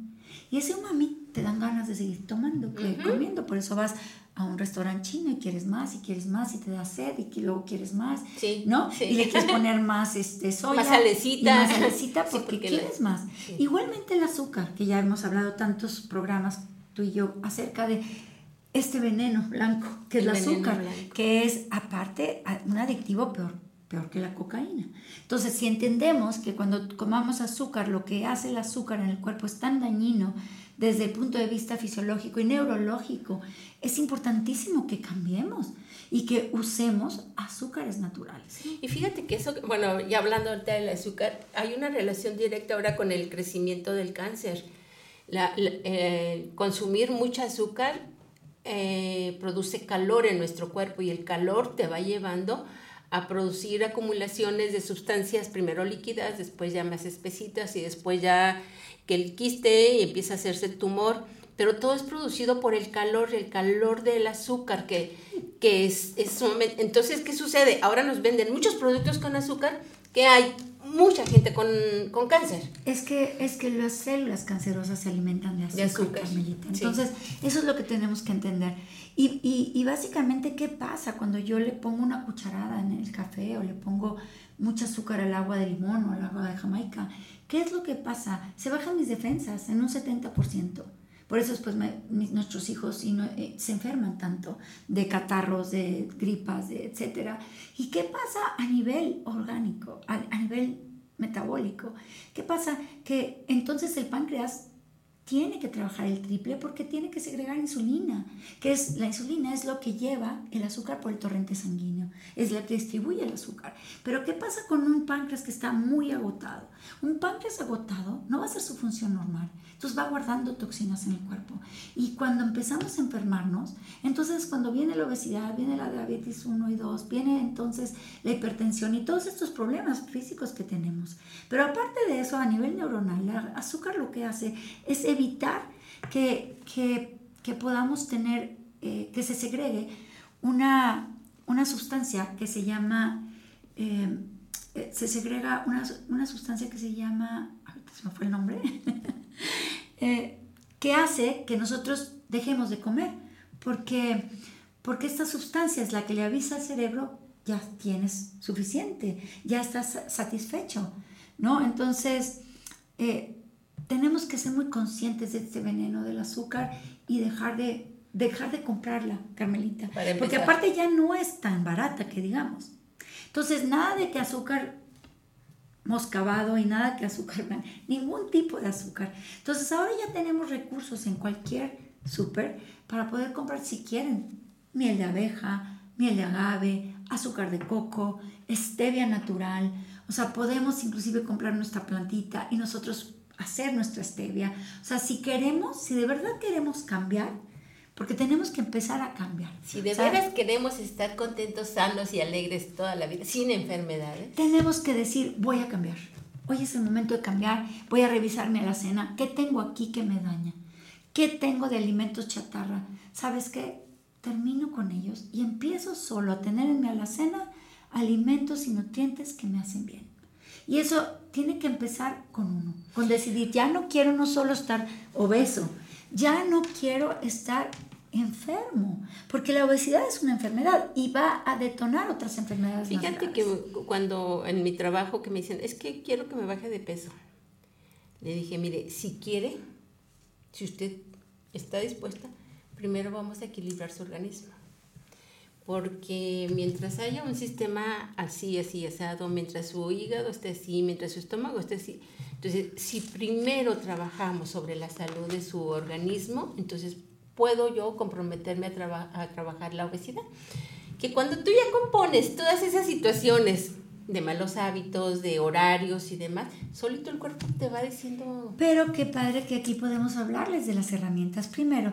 Y ese umami te dan ganas de seguir tomando, comiendo. Por eso vas a un restaurante chino y quieres más y quieres más y te da sed y luego quieres más, ¿no? Y le quieres poner más este, soya. Más salecita. más salecita porque, quieres más. Igualmente el azúcar, que ya hemos hablado tantos programas tú y yo acerca de este veneno blanco, que es el, azúcar, que es aparte un adictivo peor peor que la cocaína. Entonces, si entendemos que cuando comamos azúcar, lo que hace el azúcar en el cuerpo es tan dañino desde el punto de vista fisiológico y neurológico, es importantísimo que cambiemos y que usemos azúcares naturales. Y fíjate que eso, bueno, ya hablando ahorita del azúcar, hay una relación directa ahora con el crecimiento del cáncer. Eh, consumir mucha azúcar eh, produce calor en nuestro cuerpo y el calor te va llevando a producir acumulaciones de sustancias primero líquidas, después ya más espesitas y después ya que el quiste y empieza a hacerse el tumor. Pero todo es producido por el calor, el calor del azúcar, que, que es, es sumamente... Entonces, ¿qué sucede? Ahora nos venden muchos productos con azúcar que hay mucha gente con, con, cáncer. Es que, es que las células cancerosas se alimentan de azúcar, Carmelita. Entonces, eso es lo que tenemos que entender. Y, y, y, básicamente, ¿qué pasa cuando yo le pongo una cucharada en el café o le pongo mucho azúcar al agua de limón o al agua de Jamaica? ¿Qué es lo que pasa? Se bajan mis defensas en un 70%. Por eso después nuestros hijos y eh, se enferman tanto de catarros, de gripas, de etc. ¿Y qué pasa a nivel orgánico, a, a nivel metabólico? ¿Qué pasa? Que entonces el páncreas tiene que trabajar el triple porque tiene que segregar insulina, que es la insulina es lo que lleva el azúcar por el torrente sanguíneo, es la que distribuye el azúcar. Pero ¿qué pasa con un páncreas que está muy agotado? Un páncreas agotado no va a hacer su función normal, entonces va guardando toxinas en el cuerpo. Y cuando empezamos a enfermarnos, entonces cuando viene la obesidad, viene la diabetes 1 y 2, viene entonces la hipertensión y todos estos problemas físicos que tenemos. Pero aparte de eso, a nivel neuronal, el azúcar lo que hace es evitar que, que, podamos tener, eh, que se segregue una, una sustancia que se llama, eh, eh, se segrega una, una, sustancia que se llama, se me fue el nombre, que hace que nosotros dejemos de comer, porque, porque esta sustancia es la que le avisa al cerebro, ya tienes suficiente, ya estás satisfecho, ¿no? Entonces, tenemos que ser muy conscientes de este veneno del azúcar y dejar de, dejar de comprarla, Carmelita. Porque aparte ya no es tan barata que digamos. Entonces, nada de que azúcar moscabado y nada que azúcar, ningún tipo de azúcar. Entonces, ahora ya tenemos recursos en cualquier súper para poder comprar si quieren miel de abeja, miel de agave, azúcar de coco, stevia natural. O sea, podemos inclusive comprar nuestra plantita y nosotros hacer nuestra stevia. O sea, si queremos, si de verdad queremos cambiar, porque tenemos que empezar a cambiar. Si de veras queremos estar contentos, sanos y alegres toda la vida, sin enfermedades. Tenemos que decir, voy a cambiar. Hoy es el momento de cambiar. Voy a revisarme a la cena. ¿Qué tengo aquí que me daña? ¿Qué tengo de alimentos chatarra? ¿Sabes qué? Termino con ellos y empiezo solo a tener en mi alacena alimentos y nutrientes que me hacen bien. Y eso tiene que empezar con uno, con decidir, ya no quiero no solo estar obeso, ya no quiero estar enfermo, porque la obesidad es una enfermedad y va a detonar otras enfermedades. Fíjate que cuando en mi trabajo que me dicen, es que quiero que me baje de peso, le dije, mire, si quiere, si usted está dispuesta, primero vamos a equilibrar su organismo. Porque mientras haya un sistema así, así, asado, mientras su hígado esté así, mientras su estómago esté así, entonces si primero trabajamos sobre la salud de su organismo, entonces puedo yo comprometerme a, a trabajar la obesidad. Que cuando tú ya compones todas esas situaciones de malos hábitos, de horarios y demás, solito el cuerpo te va diciendo... Pero qué padre que aquí podemos hablarles de las herramientas. Primero,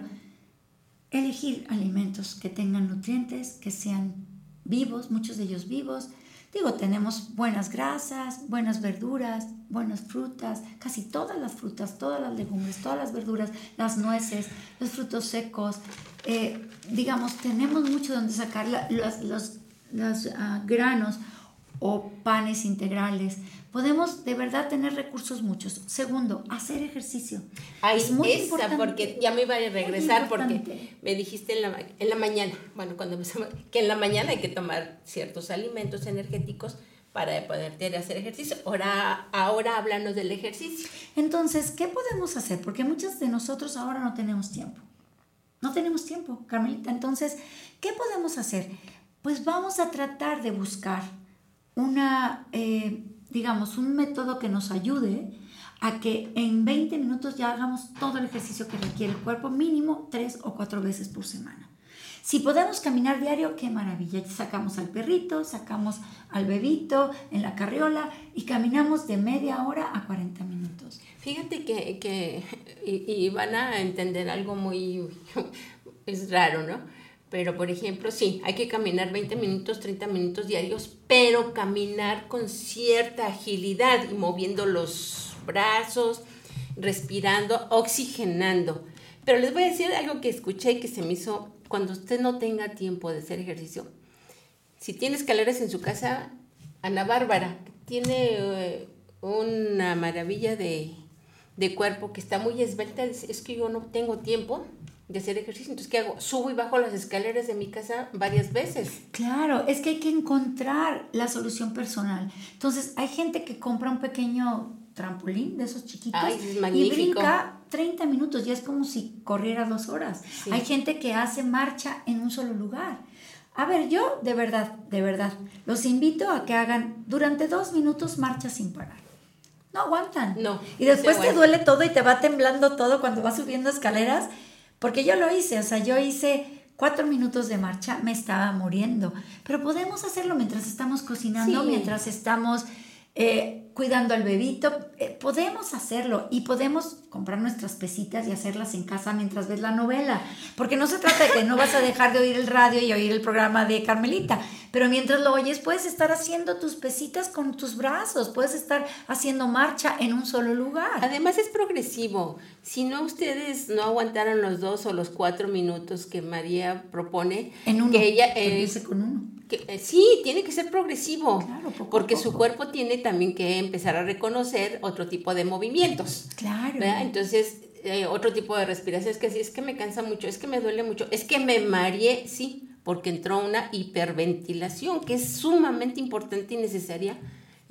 elegir alimentos que tengan nutrientes, que sean vivos, muchos de ellos vivos, Digo, tenemos buenas grasas, buenas verduras, buenas frutas, casi todas las frutas, todas las legumbres, todas las verduras, las nueces, los frutos secos. Eh, digamos, tenemos mucho donde sacar los, los, ah, granos o panes integrales. Podemos de verdad tener recursos muchos. Segundo, hacer ejercicio. Ahí es muy importante. porque ya me iba a regresar porque me dijiste en la, en la mañana, bueno, cuando empezamos, que en la mañana hay que tomar ciertos alimentos energéticos para poder hacer ejercicio. Ahora, ahora háblanos del ejercicio. Entonces, ¿qué podemos hacer? Porque muchos de nosotros ahora no tenemos tiempo. No tenemos tiempo, Carmelita. Entonces, ¿qué podemos hacer? Pues vamos a tratar de buscar una, eh, digamos, un método que nos ayude a que en 20 minutos ya hagamos todo el ejercicio que requiere el cuerpo, mínimo tres o cuatro veces por semana. Si podemos caminar diario, qué maravilla. Sacamos al perrito, sacamos al bebito en la carriola y caminamos de media hora a 40 minutos. Fíjate que, que y, van a entender algo muy, es raro, ¿no? Pero, por ejemplo, sí, hay que caminar 20 minutos, 30 minutos diarios, pero caminar con cierta agilidad y moviendo los brazos, respirando, oxigenando. Pero les voy a decir algo que escuché y que se me hizo cuando usted no tenga tiempo de hacer ejercicio. Si tiene escaleras en su casa, Ana Bárbara tiene eh, una maravilla de, de cuerpo que está muy esbelta, es que yo no tengo tiempo de hacer ejercicio. Entonces, ¿qué hago? Subo y bajo las escaleras de mi casa varias veces. Claro, es que hay que encontrar la solución personal. Entonces, hay gente que compra un pequeño trampolín de esos chiquitos y brinca 30 minutos, ya es como si corriera dos horas. Hay gente que hace marcha en un solo lugar. A ver, yo de verdad, de verdad, los invito a que hagan durante dos minutos marcha sin parar. No aguantan. No. Y después te duele todo y te va temblando todo cuando vas subiendo escaleras porque yo lo hice, o sea, yo hice cuatro minutos de marcha, me estaba muriendo. Pero podemos hacerlo mientras estamos cocinando, mientras estamos eh, cuidando al bebito, eh, podemos hacerlo y podemos comprar nuestras pesitas y hacerlas en casa mientras ves la novela, porque no se trata de que no vas a dejar de oír el radio y oír el programa de Carmelita, pero mientras lo oyes puedes estar haciendo tus pesitas con tus brazos, puedes estar haciendo marcha en un solo lugar. Además es progresivo, si no ustedes no aguantaron los dos o los cuatro minutos que María propone, en uno, que ella eh, con uno eh, sí, tiene que ser progresivo, porque su cuerpo tiene también que empezar a reconocer otro tipo de movimientos. Claro. Entonces, eh, otro tipo de respiración es que sí, es que me cansa mucho, es que me duele mucho, es que me mareé, sí, porque entró una hiperventilación que es sumamente importante y necesaria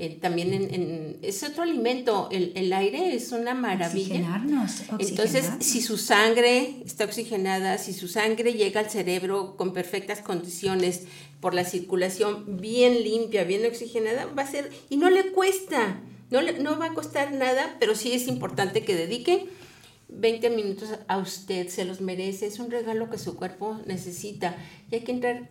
eh, también en, es otro alimento, el, el, aire es una maravilla. Oxigenarnos, Entonces, si su sangre está oxigenada, si su sangre llega al cerebro con perfectas condiciones por la circulación bien limpia, bien oxigenada, va a ser, y no le cuesta, no, le, no va a costar nada, pero sí es importante que dedique 20 minutos a usted, se los merece, es un regalo que su cuerpo necesita y hay que entrar.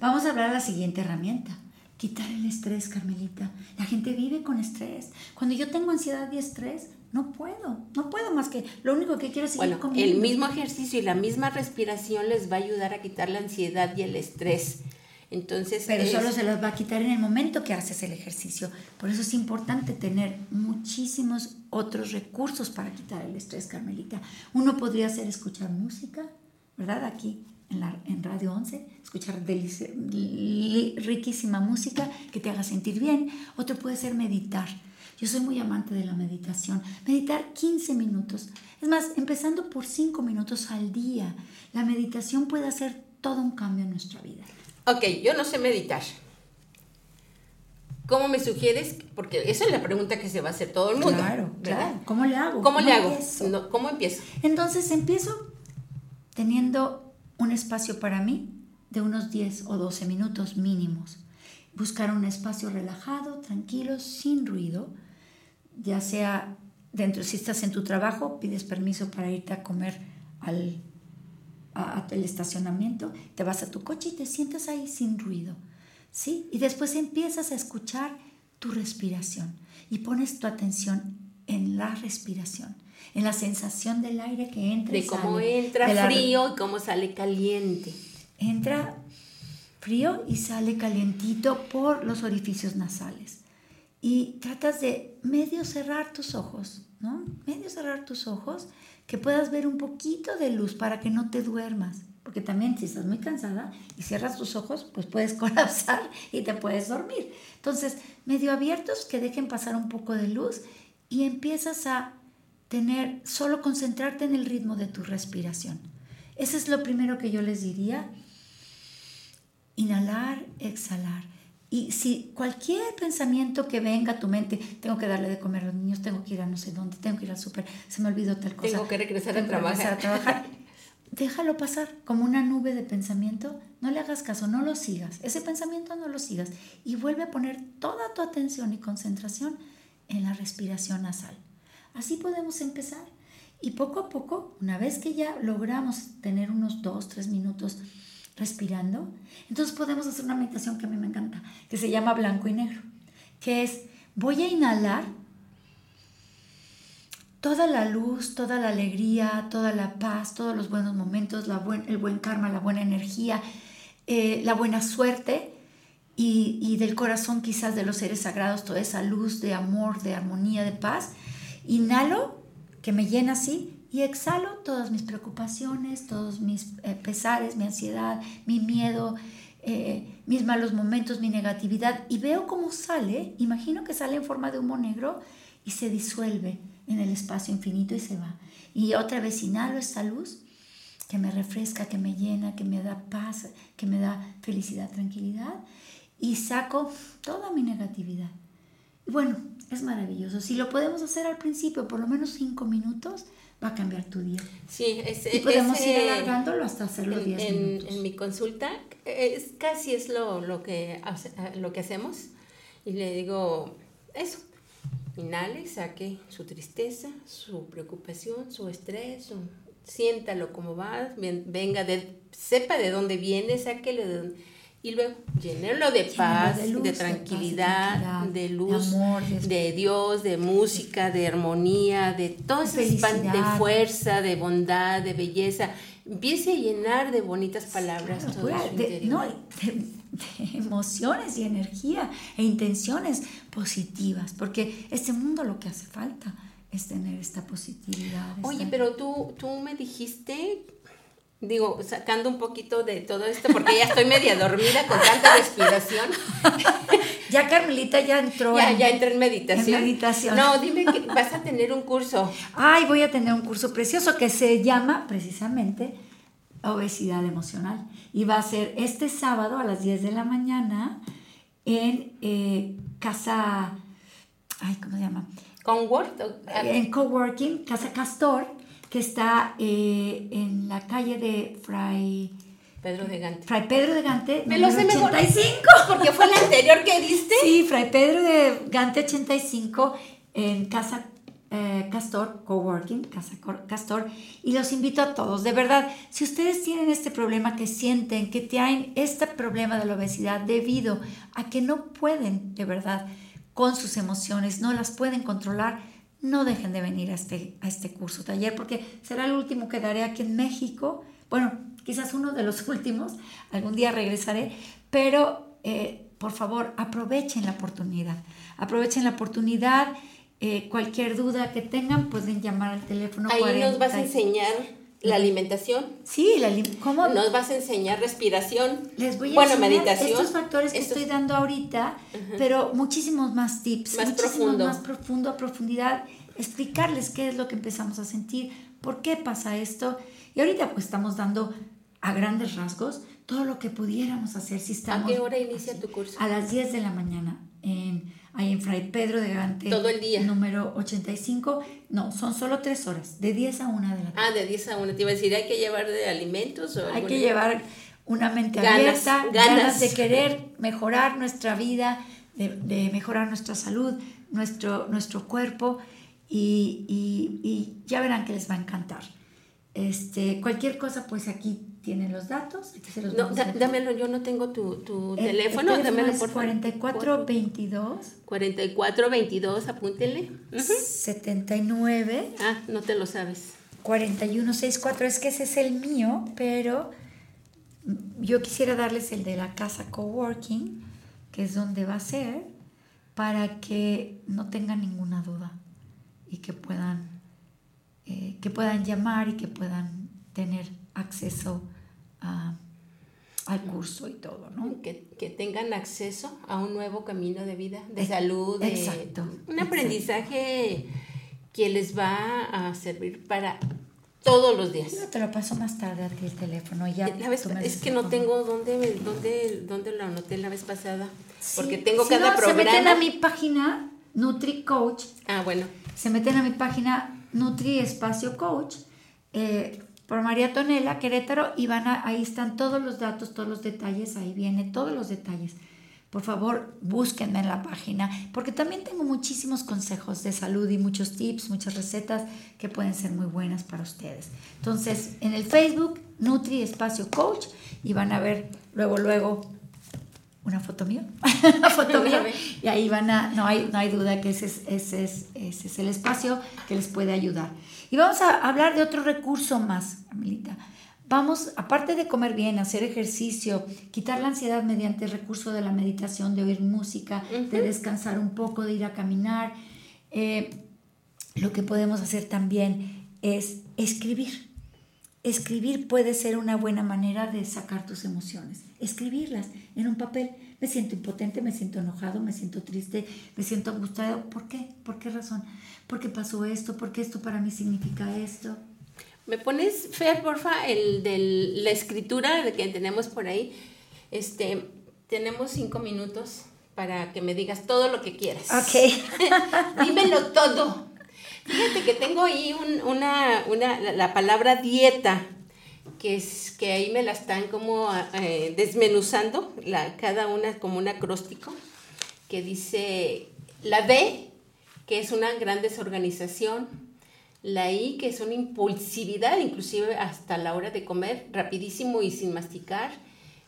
Vamos a hablar de la siguiente herramienta quitar el estrés, Carmelita. La gente vive con estrés. Cuando yo tengo ansiedad y estrés, no puedo, no puedo más que lo único que quiero es seguir bueno, El mismo ejercicio y la misma respiración les va a ayudar a quitar la ansiedad y el estrés. Entonces, pero solo se los va a quitar en el momento que haces el ejercicio. Por eso es importante tener muchísimos otros recursos para quitar el estrés, Carmelita. Uno podría ser escuchar música, ¿verdad? Aquí en, Radio 11, escuchar riquísima música que te haga sentir bien. Otro puede ser meditar. Yo soy muy amante de la meditación. Meditar 15 minutos. Es más, empezando por 5 minutos al día. La meditación puede hacer todo un cambio en nuestra vida. Ok, yo no sé meditar. ¿Cómo me sugieres? Porque esa es la pregunta que se va a hacer todo el mundo. Claro, claro. ¿Cómo le hago? ¿Cómo, le hago? ¿Cómo empiezo? Entonces empiezo teniendo un espacio para mí de unos 10 o 12 minutos mínimos. Buscar un espacio relajado, tranquilo, sin ruido, ya sea dentro, si estás en tu trabajo, pides permiso para irte a comer al estacionamiento, te vas a tu coche y te sientas ahí sin ruido ¿sí? Y después empiezas a escuchar tu respiración y pones tu atención en la respiración, en la sensación del aire que entra. De cómo entra frío y cómo sale caliente. Entra frío y sale calientito por los orificios nasales. Y tratas de medio cerrar tus ojos, ¿no? Medio cerrar tus ojos, que puedas ver un poquito de luz para que no te duermas porque también si estás muy cansada y cierras tus ojos, pues puedes colapsar y te puedes dormir. Entonces, medio abiertos que dejen pasar un poco de luz y empiezas a tener, solo concentrarte en el ritmo de tu respiración. Ese es lo primero que yo les diría. Inhalar, exhalar. Y si cualquier pensamiento que venga a tu mente, tengo que darle de comer a los niños, tengo que ir a no sé dónde, tengo que ir al súper, se me olvidó tal cosa. Tengo que regresar a trabajar. a trabajar. déjalo pasar como una nube de pensamiento, no le hagas caso, no lo sigas, ese pensamiento no lo sigas y vuelve a poner toda tu atención y concentración en la respiración nasal. Así podemos empezar y poco a poco, una vez que ya logramos tener unos dos, tres minutos respirando, entonces podemos hacer una meditación que a mí me encanta, que se llama blanco y negro, que es voy a inhalar toda la luz, toda la alegría, toda la paz, todos los buenos momentos, la el buen karma, la buena energía, eh, la buena suerte y, y, del corazón quizás de los seres sagrados, toda esa luz de amor, de armonía, de paz. Inhalo, que me llena así, y exhalo todas mis preocupaciones, todos mis eh, pesares, mi ansiedad, mi miedo, eh, mis malos momentos, mi negatividad, y veo cómo sale, imagino que sale en forma de humo negro y se disuelve en el espacio infinito y se va. Y otra vez inhalo esta luz que me refresca, que me llena, que me da paz, que me da felicidad, tranquilidad y saco toda mi negatividad. Bueno, es maravilloso. Si lo podemos hacer al principio, por lo menos cinco minutos, va a cambiar tu día. Sí, y podemos ir alargándolo hasta hacerlo en, 10 minutos. En, mi consulta, es, casi es lo, lo, que, lo que hacemos. Y le digo, eso, Inhale, saque su tristeza, su preocupación, su estrés, siéntalo como va, venga, de, sepa de dónde viene, sáquelo de dónde, y luego llénelo de paz, de, tranquilidad, de, luz, de, amor, de, Dios, de música, de armonía, de todo ese de fuerza, de bondad, de belleza. Empiece a llenar de bonitas palabras todo no, de emociones y energía e intenciones positivas, porque este mundo lo que hace falta es tener esta positividad. Oye, pero tú, tú me dijiste, digo, sacando un poquito de todo esto, porque ya estoy media dormida con tanta respiración. ya Carmelita ya entró. Ya, ya entré en meditación. en meditación. No, dime que vas a tener un curso. Ay, voy a tener un curso precioso que se llama precisamente obesidad emocional. Y va a ser este sábado a las 10 de la mañana en eh, Casa, ay, ¿cómo se llama? En Coworking, Casa Castor, que está eh, en la calle de Fray... Pedro de Gante. Fray Pedro de Gante, Me lo sé 85. porque fue el anterior que diste. Sí, Fray Pedro de Gante 85 en Casa eh, Castor, Coworking, Casa Castor, y los invito a todos. De verdad, si ustedes tienen este problema que sienten, que tienen este problema de la obesidad debido a que no pueden, de verdad, con sus emociones, no las pueden controlar, no dejen de venir a este, a este curso taller porque será el último que daré aquí en México. Bueno, quizás uno de los últimos, algún día regresaré, pero eh, por favor aprovechen la oportunidad, aprovechen la oportunidad eh, cualquier duda que tengan pueden llamar al teléfono. Ahí nos vas a enseñar La alimentación. Sí, la ¿cómo? Nos vas a enseñar respiración. Les voy a bueno, enseñar meditación. estos factores que estoy dando ahorita, pero muchísimos más tips, Más muchísimos profundo. más profundo, a profundidad, explicarles qué es lo que empezamos a sentir, por qué pasa esto. Y ahorita pues estamos dando a grandes rasgos todo lo que pudiéramos hacer si ¿A estamos... qué hora inicia tu curso? A las 10 de la mañana, en, ahí en Fray Pedro de Gante. Todo el día. Número 85. No, son solo tres horas, de 10 a 1 de la tarde. Ah, de 10 a 1. Te iba a decir, ¿hay que llevar de alimentos? O Hay que llevar una mente Ganas, abierta, ganas. ganas de querer mejorar nuestra vida, de, de mejorar nuestra salud, nuestro, nuestro cuerpo y, y- y ya verán que les va a encantar. Este, cualquier cosa, pues aquí tienen los datos. aquí se los No, da- dámelo, yo no tengo tu, tu El- el teléfono. dámelo por favor. 4422 4422, apúntenle. Ujú. 79 Ah, no te lo sabes. 4164, es que ese es el mío, pero yo quisiera darles el de la casa coworking, que es donde va a ser, para que no tengan ninguna duda y que puedan, eh, que puedan llamar y que puedan tener acceso a- al curso y todo, ¿no? Que, que tengan acceso a un nuevo camino de vida, de Ex- salud, de exacto, un aprendizaje que les va a servir para todos los días. Yo te lo paso más tarde a ti el teléfono ya. La vez- tú me es que no tengo dónde, dónde, dónde lo anoté la vez pasada. Porque tengo si cada no, programa. Se meten a mi página NutriCoach Ah, bueno. se meten a mi página Nutri Espacio Coach eh, por María Tonela, Querétaro, y van a, ahí están todos los datos, todos los detalles, ahí viene todos los detalles. Por favor, búsquenme en la página, porque también tengo muchísimos consejos de salud y muchos tips, muchas recetas que pueden ser muy buenas para ustedes. Entonces, en el Facebook, Nutri Espacio Coach, y van a ver luego, luego una foto mía, una foto mía, y ahí van a, no hay, no hay duda que ese es, ese, es, ese es el espacio que les puede ayudar. Y vamos a hablar de otro recurso más, Amelita. Vamos, aparte de comer bien, hacer ejercicio, quitar la ansiedad mediante el recurso de la meditación, de oír música, de descansar un poco, de ir a caminar, eh, lo que podemos hacer también es escribir. Escribir puede ser una buena manera de sacar tus emociones. Escribirlas en un papel. Me siento impotente, me siento enojado, me siento triste, me siento angustiado. ¿Por qué? ¿Por qué razón? ¿Por qué pasó esto? ¿Por qué esto para mí significa esto? ¿Me pones, Fer, porfa, el de la escritura de que tenemos por ahí? Este, tenemos cinco minutos para que me digas todo lo que quieras. Ok. Dímelo todo. Fíjate que tengo ahí un- una, una, la palabra dieta, que es que ahí me la están como eh, desmenuzando, la, cada una como un acróstico, que dice la D, que es una gran desorganización, la I, que es una impulsividad, inclusive hasta la hora de comer, rapidísimo y sin masticar.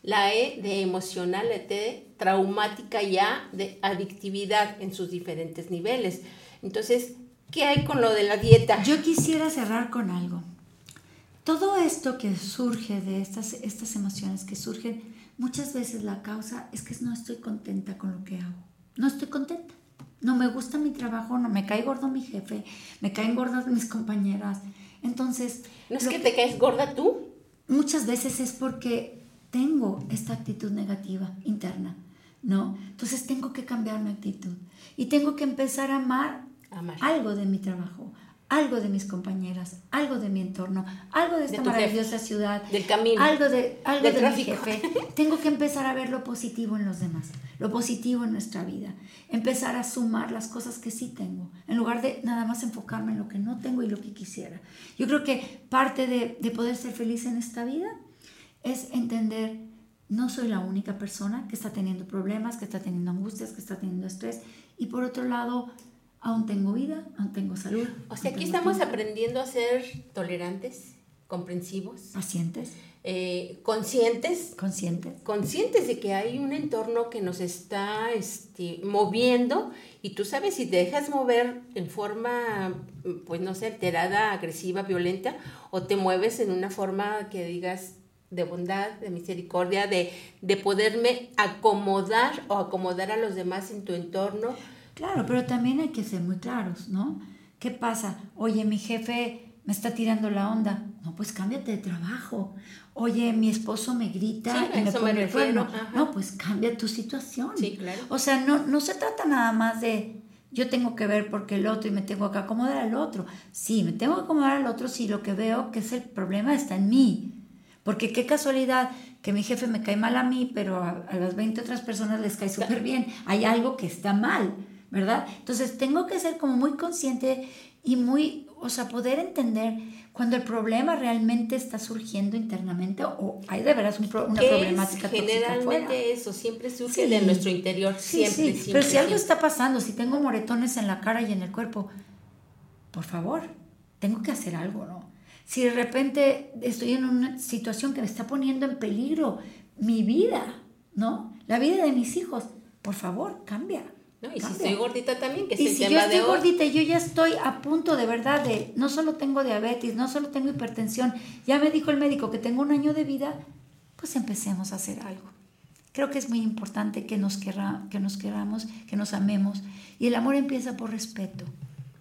La E de emocional, la T traumática ya de adictividad en sus diferentes niveles. Entonces, ¿qué hay con lo de la dieta? Yo quisiera cerrar con algo. Todo esto que surge de estas, estas emociones que surgen, muchas veces la causa es que no estoy contenta con lo que hago. No estoy contenta. No me gusta mi trabajo, no me cae gordo mi jefe, me caen gordas mis compañeras. Entonces, ¿No es que te caes gorda tú? muchas veces es porque tengo esta actitud negativa interna, ¿no? Entonces tengo que cambiar mi actitud y tengo que empezar a amar, Amar. algo de mi trabajo, algo de mis compañeras, algo de mi entorno, algo de esta jefe, maravillosa ciudad, del camino, algo de algo del de tráfico. mi jefe. Tengo que empezar a ver lo positivo en los demás, lo positivo en nuestra vida, empezar a sumar las cosas que sí tengo, en lugar de nada más enfocarme en lo que no tengo y lo que quisiera. Yo creo que parte de, de poder ser feliz en esta vida es entender, no soy la única persona que está teniendo problemas, que está teniendo angustias, que está teniendo estrés, y por otro lado, aún tengo vida, aún tengo salud. O sea, aquí estamos tiempo. aprendiendo a ser tolerantes, comprensivos, pacientes, eh, conscientes, conscientes. conscientes de que hay un entorno que nos está este, moviendo y tú sabes si te dejas mover en forma, pues no sé, alterada, agresiva, violenta, o te mueves en una forma que digas de bondad, de misericordia, de, de poderme acomodar o acomodar a los demás en tu entorno. Claro, pero también hay que ser muy claros, ¿no? ¿Qué pasa? Oye, mi jefe me está tirando la onda. No, pues cámbiate de trabajo. Oye, mi esposo me grita y me pone el cuerno. No, pues cambia tu situación. Sí, claro. O sea, no, no se trata nada más de yo tengo que ver porque el otro y me tengo que acomodar al otro. Sí, me tengo que acomodar al otro si lo que veo que es el problema está en mí. Porque qué casualidad que mi jefe me cae mal a mí, pero a, a las 20 otras personas les cae súper bien. Hay algo que está mal, ¿verdad? Entonces tengo que ser como muy consciente y muy, o sea, poder entender cuando el problema realmente está surgiendo internamente o hay de veras una problemática generalmente eso siempre surge de nuestro interior siempre, sí. pero si algo está pasando si tengo moretones en la cara y en el cuerpo por favor tengo que hacer algo no si de repente estoy en una situación que me está poniendo en peligro mi vida no la vida de mis hijos por favor cambia y si estoy gordita también, que y si yo estoy gordita y yo ya estoy a punto de verdad de, no solo tengo diabetes, no solo tengo hipertensión, ya me dijo el médico que tengo un año de vida, pues empecemos a hacer algo. Creo que es muy importante que nos, querra, que nos queramos, que nos amemos. Y el amor empieza por respeto.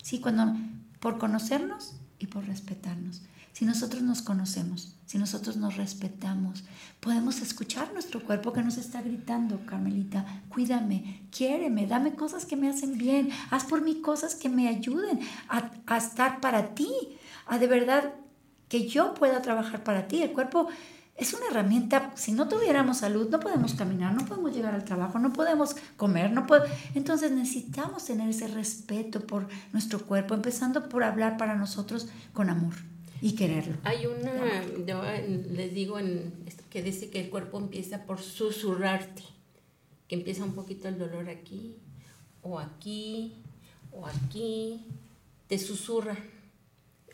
Sí, cuando, por conocernos y por respetarnos. Si nosotros nos conocemos, si nosotros nos respetamos, podemos escuchar nuestro cuerpo que nos está gritando, Carmelita, cuídame, quiéreme, dame cosas que me hacen bien, haz por mí cosas que me ayuden a, estar para ti, a de verdad que yo pueda trabajar para ti. El cuerpo es una herramienta, si no tuviéramos salud, no podemos caminar, no podemos llegar al trabajo, no podemos comer, no entonces necesitamos tener ese respeto por nuestro cuerpo, empezando por hablar para nosotros con amor y quererlo. Hay una, yo les digo en que dice que el cuerpo empieza por susurrarte, que empieza un poquito el dolor aquí, o aquí, o aquí, te susurra,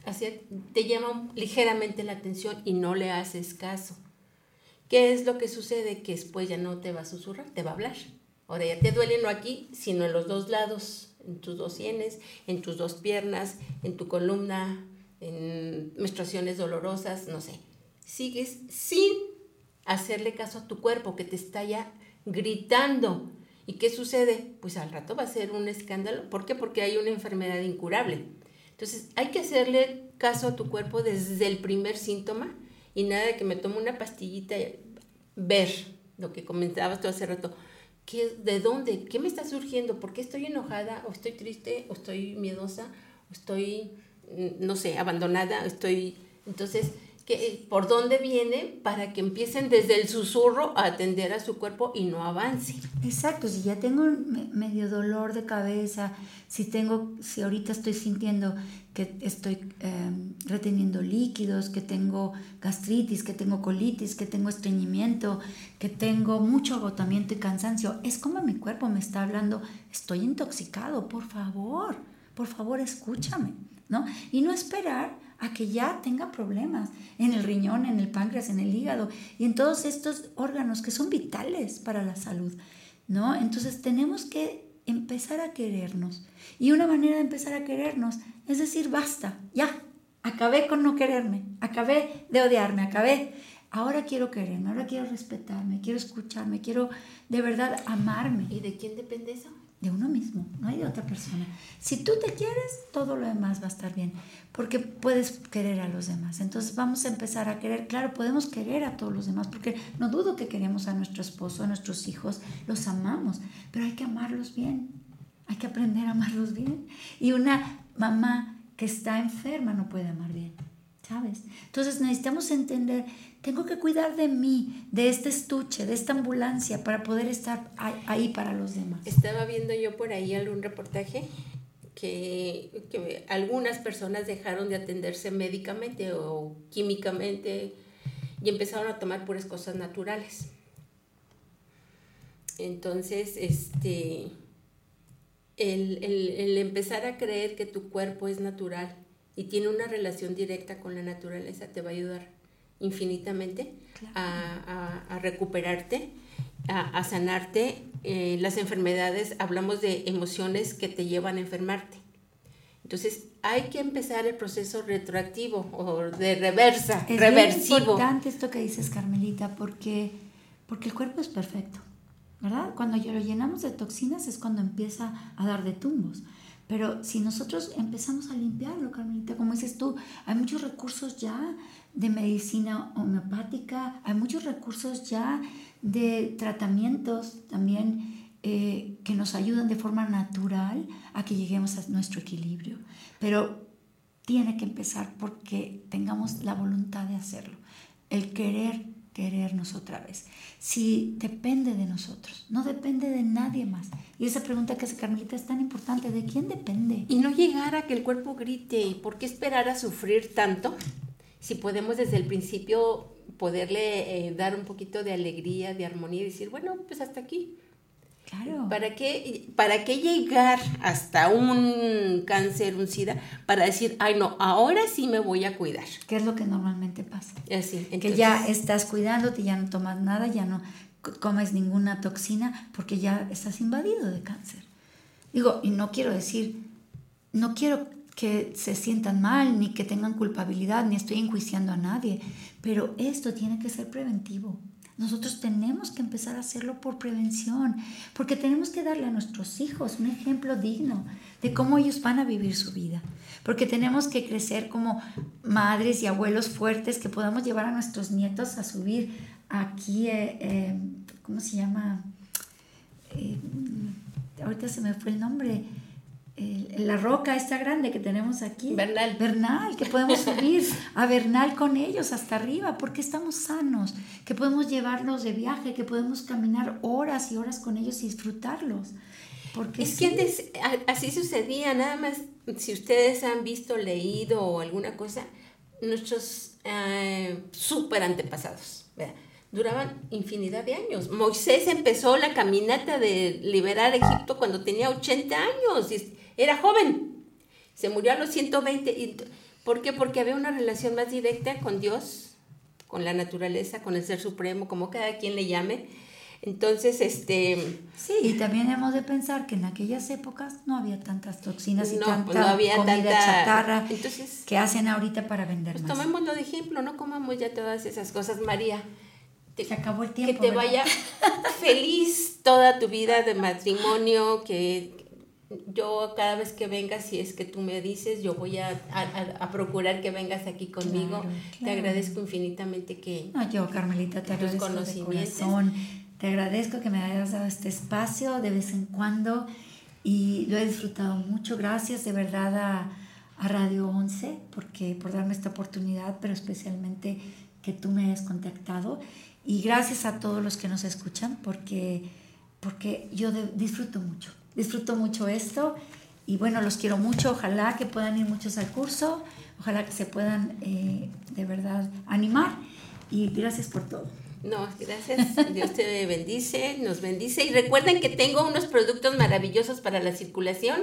así te llama ligeramente la atención y no le haces caso. ¿Qué es lo que sucede? Que después ya no te va a susurrar, te va a hablar. Ahora ya te duele no aquí, sino en los dos lados, en tus dos sienes, en tus dos piernas, en tu columna en menstruaciones dolorosas, no sé. Sigues sin hacerle caso a tu cuerpo que te está ya gritando. ¿Y qué sucede? Pues al rato va a ser un escándalo. ¿Por qué? Porque hay una enfermedad incurable. Entonces hay que hacerle caso a tu cuerpo desde el primer síntoma y nada de que me tome una pastillita y ver lo que comentabas tú hace rato. ¿Qué, ¿De dónde? ¿Qué me está surgiendo? ¿Por qué estoy enojada? ¿O estoy triste? ¿O estoy miedosa? ¿O estoy no sé, abandonada, estoy... Entonces, ¿qué, ¿por dónde viene para que empiecen desde el susurro a atender a su cuerpo y no avance? Exacto, si ya tengo medio dolor de cabeza, si tengo, si ahorita estoy sintiendo que estoy em, reteniendo líquidos, que tengo gastritis, que tengo colitis, que tengo estreñimiento, que tengo mucho agotamiento y cansancio, es como mi cuerpo me está hablando, estoy intoxicado, por favor, por favor escúchame. ¿No? Y no esperar a que ya tenga problemas en el riñón, en el páncreas, en el hígado y en todos estos órganos que son vitales para la salud, ¿no? Entonces tenemos que empezar a querernos. Y una manera de empezar a querernos es decir, basta, ya, acabé con no quererme, acabé de odiarme, acabé. Ahora quiero quererme, ahora quiero respetarme, quiero escucharme, quiero de verdad amarme. ¿Y de quién depende eso? De uno mismo, no hay de otra persona. Si tú te quieres, todo lo demás va a estar bien, porque puedes querer a los demás. Entonces vamos a empezar a querer, claro, podemos querer a todos los demás, porque no dudo que queremos a nuestro esposo, a nuestros hijos, los amamos, pero hay que amarlos bien, hay que aprender a amarlos bien. Y una mamá que está enferma no puede amar bien, ¿sabes? Entonces necesitamos entender tengo que cuidar de mí, de este estuche, de esta ambulancia para poder estar ahí para los demás. Estaba viendo yo por ahí algún reportaje que, que algunas personas dejaron de atenderse médicamente o químicamente y empezaron a tomar puras cosas naturales. Entonces, este, el, el, el, empezar a creer que tu cuerpo es natural y tiene una relación directa con la naturaleza te va a ayudar infinitamente a, recuperarte, a, sanarte. Eh, las enfermedades, hablamos de emociones que te llevan a enfermarte. Entonces, hay que empezar el proceso retroactivo o de reversa, es reversivo. Es importante esto que dices, Carmelita, porque, porque el cuerpo es perfecto, ¿verdad? Cuando lo llenamos de toxinas es cuando empieza a dar de tumbos. Pero si nosotros empezamos a limpiarlo, Carmelita, como dices tú, hay muchos recursos ya de medicina homeopática, hay muchos recursos ya de tratamientos también eh, que nos ayudan de forma natural a que lleguemos a nuestro equilibrio. Pero tiene que empezar porque tengamos la voluntad de hacerlo, el querer querernos otra vez. Si depende de nosotros, no depende de nadie más. Y esa pregunta que hace Carmelita es tan importante, ¿de quién depende? Y no llegar a que el cuerpo grite, ¿por qué esperar a sufrir tanto? Si podemos desde el principio poderle eh, dar un poquito de alegría, de armonía y decir, bueno, pues hasta aquí. Claro. ¿Para qué, ¿Para qué llegar hasta un cáncer, un SIDA, para decir, ay no, ahora sí me voy a cuidar? ¿Qué es lo que normalmente pasa? Así, que ya estás cuidándote, ya no tomas nada, ya no comes ninguna toxina, porque ya estás invadido de cáncer. Digo, y no quiero decir, no quiero que se sientan mal, ni que tengan culpabilidad, ni estoy enjuiciando a nadie, pero esto tiene que ser preventivo. Nosotros tenemos que empezar a hacerlo por prevención, porque tenemos que darle a nuestros hijos un ejemplo digno de cómo ellos van a vivir su vida, porque tenemos que crecer como madres y abuelos fuertes que podamos llevar a nuestros nietos a subir aquí, eh, eh, ¿cómo se llama? Eh, ahorita se me fue el nombre la roca esta grande que tenemos aquí. Bernal. Bernal, que podemos subir a Bernal con ellos hasta arriba, porque estamos sanos, que podemos llevarlos de viaje, que podemos caminar horas y horas con ellos y disfrutarlos. Porque es que antes así sucedía, nada más, si ustedes han visto, leído o alguna cosa, nuestros eh, súper antepasados, duraban infinidad de años. Moisés empezó la caminata de liberar Egipto cuando tenía 80 años. Y, era joven, se murió a los 120. Y, ¿Por qué? Porque había una relación más directa con Dios, con la naturaleza, con el Ser Supremo, como cada quien le llame. Entonces, este... Sí, y también hemos de pensar que en aquellas épocas no había tantas toxinas y no, tanta pues no había comida tanta... chatarra Entonces, que hacen ahorita para vender pues más. tomémoslo de ejemplo, no comamos ya todas esas cosas, María. Te- Se acabó el tiempo. que te ¿verdad? vaya feliz toda tu vida de matrimonio, que yo cada vez que vengas, si es que tú me dices, yo voy a, a- a procurar que vengas aquí conmigo. Claro, Te agradezco infinitamente que... No, yo, Carmelita, te agradezco de corazón. Te agradezco que me hayas dado este espacio de vez en cuando y lo he disfrutado mucho. Gracias de verdad a, a Radio 11 porque, por darme esta oportunidad, pero especialmente que tú me hayas contactado. Y gracias a todos los que nos escuchan porque, porque yo de- disfruto mucho. Disfruto mucho esto y bueno, los quiero mucho. Ojalá que puedan ir muchos al curso. Ojalá que se puedan eh, de verdad animar. Y gracias por todo. No, gracias. Dios te bendice, nos bendice. Y recuerden que tengo unos productos maravillosos para la circulación,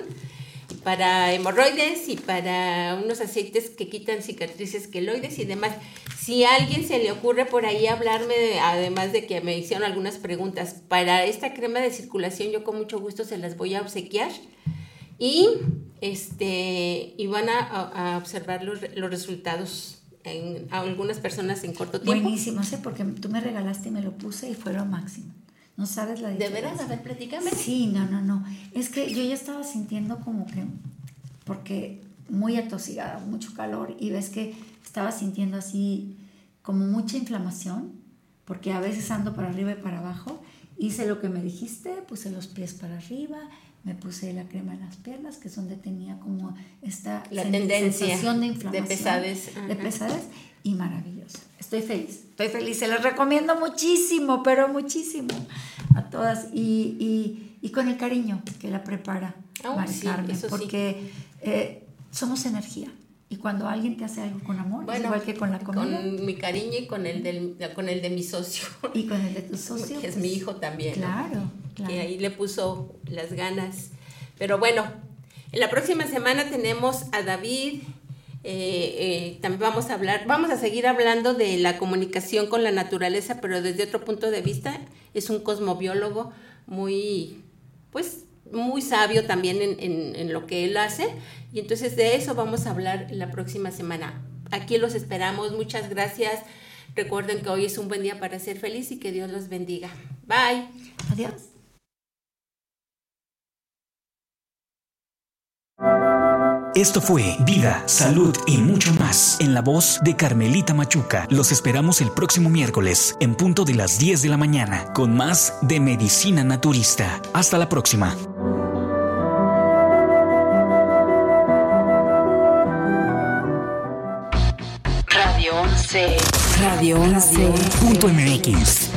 para hemorroides y para unos aceites que quitan cicatrices queloides y demás. Si a alguien se le ocurre por ahí hablarme, de- además de que me hicieron algunas preguntas, para esta crema de circulación yo con mucho gusto se las voy a obsequiar. Y, este, y van a, a- observar los, los resultados en a algunas personas en corto tiempo. Buenísimo, sé, porque tú me regalaste y me lo puse y fue lo máximo. No sabes la ¿De diferencia. veras? A ver, platícame. Sí, no, no, no. Es que yo ya estaba sintiendo como que, porque muy atosigada, mucho calor, y ves que estaba sintiendo así como mucha inflamación, porque a veces ando para arriba y para abajo. Hice lo que me dijiste, puse los pies para arriba, me puse la crema en las piernas, que es donde tenía como esta La sen- tendencia sensación de de inflamación. pesadez, De pesadez y maravilloso. Estoy feliz, estoy feliz. Se los recomiendo muchísimo, pero muchísimo a todas y, y, y con el cariño que la prepara Oh, Mari sí, Carmen, eso sí. porque eh, somos energía. Y cuando alguien te hace algo con amor, es Bueno, igual que con la comida Con mi cariño y con el, del, con el de mi socio, y con el de tu socio. que es pues, mi hijo también. ¿no? Claro, claro. Que ahí le puso las ganas. Pero bueno, en la próxima semana tenemos a David. Eh, eh, también vamos a hablar, vamos a seguir hablando de la comunicación con la naturaleza, pero desde otro punto de vista. Es un cosmobiólogo muy, pues, muy sabio también en, en- en lo que él hace. Y entonces de eso vamos a hablar la próxima semana. Aquí los esperamos. Muchas gracias. Recuerden que hoy es un buen día para ser feliz y que Dios los bendiga. Bye. Adiós. Esto fue Vida, Salud y mucho más en la voz de Carmelita Machuca. Los esperamos el próximo miércoles en punto de las 10 de la mañana con más de Medicina Naturista. Hasta la próxima. Radio 11. Radio 11.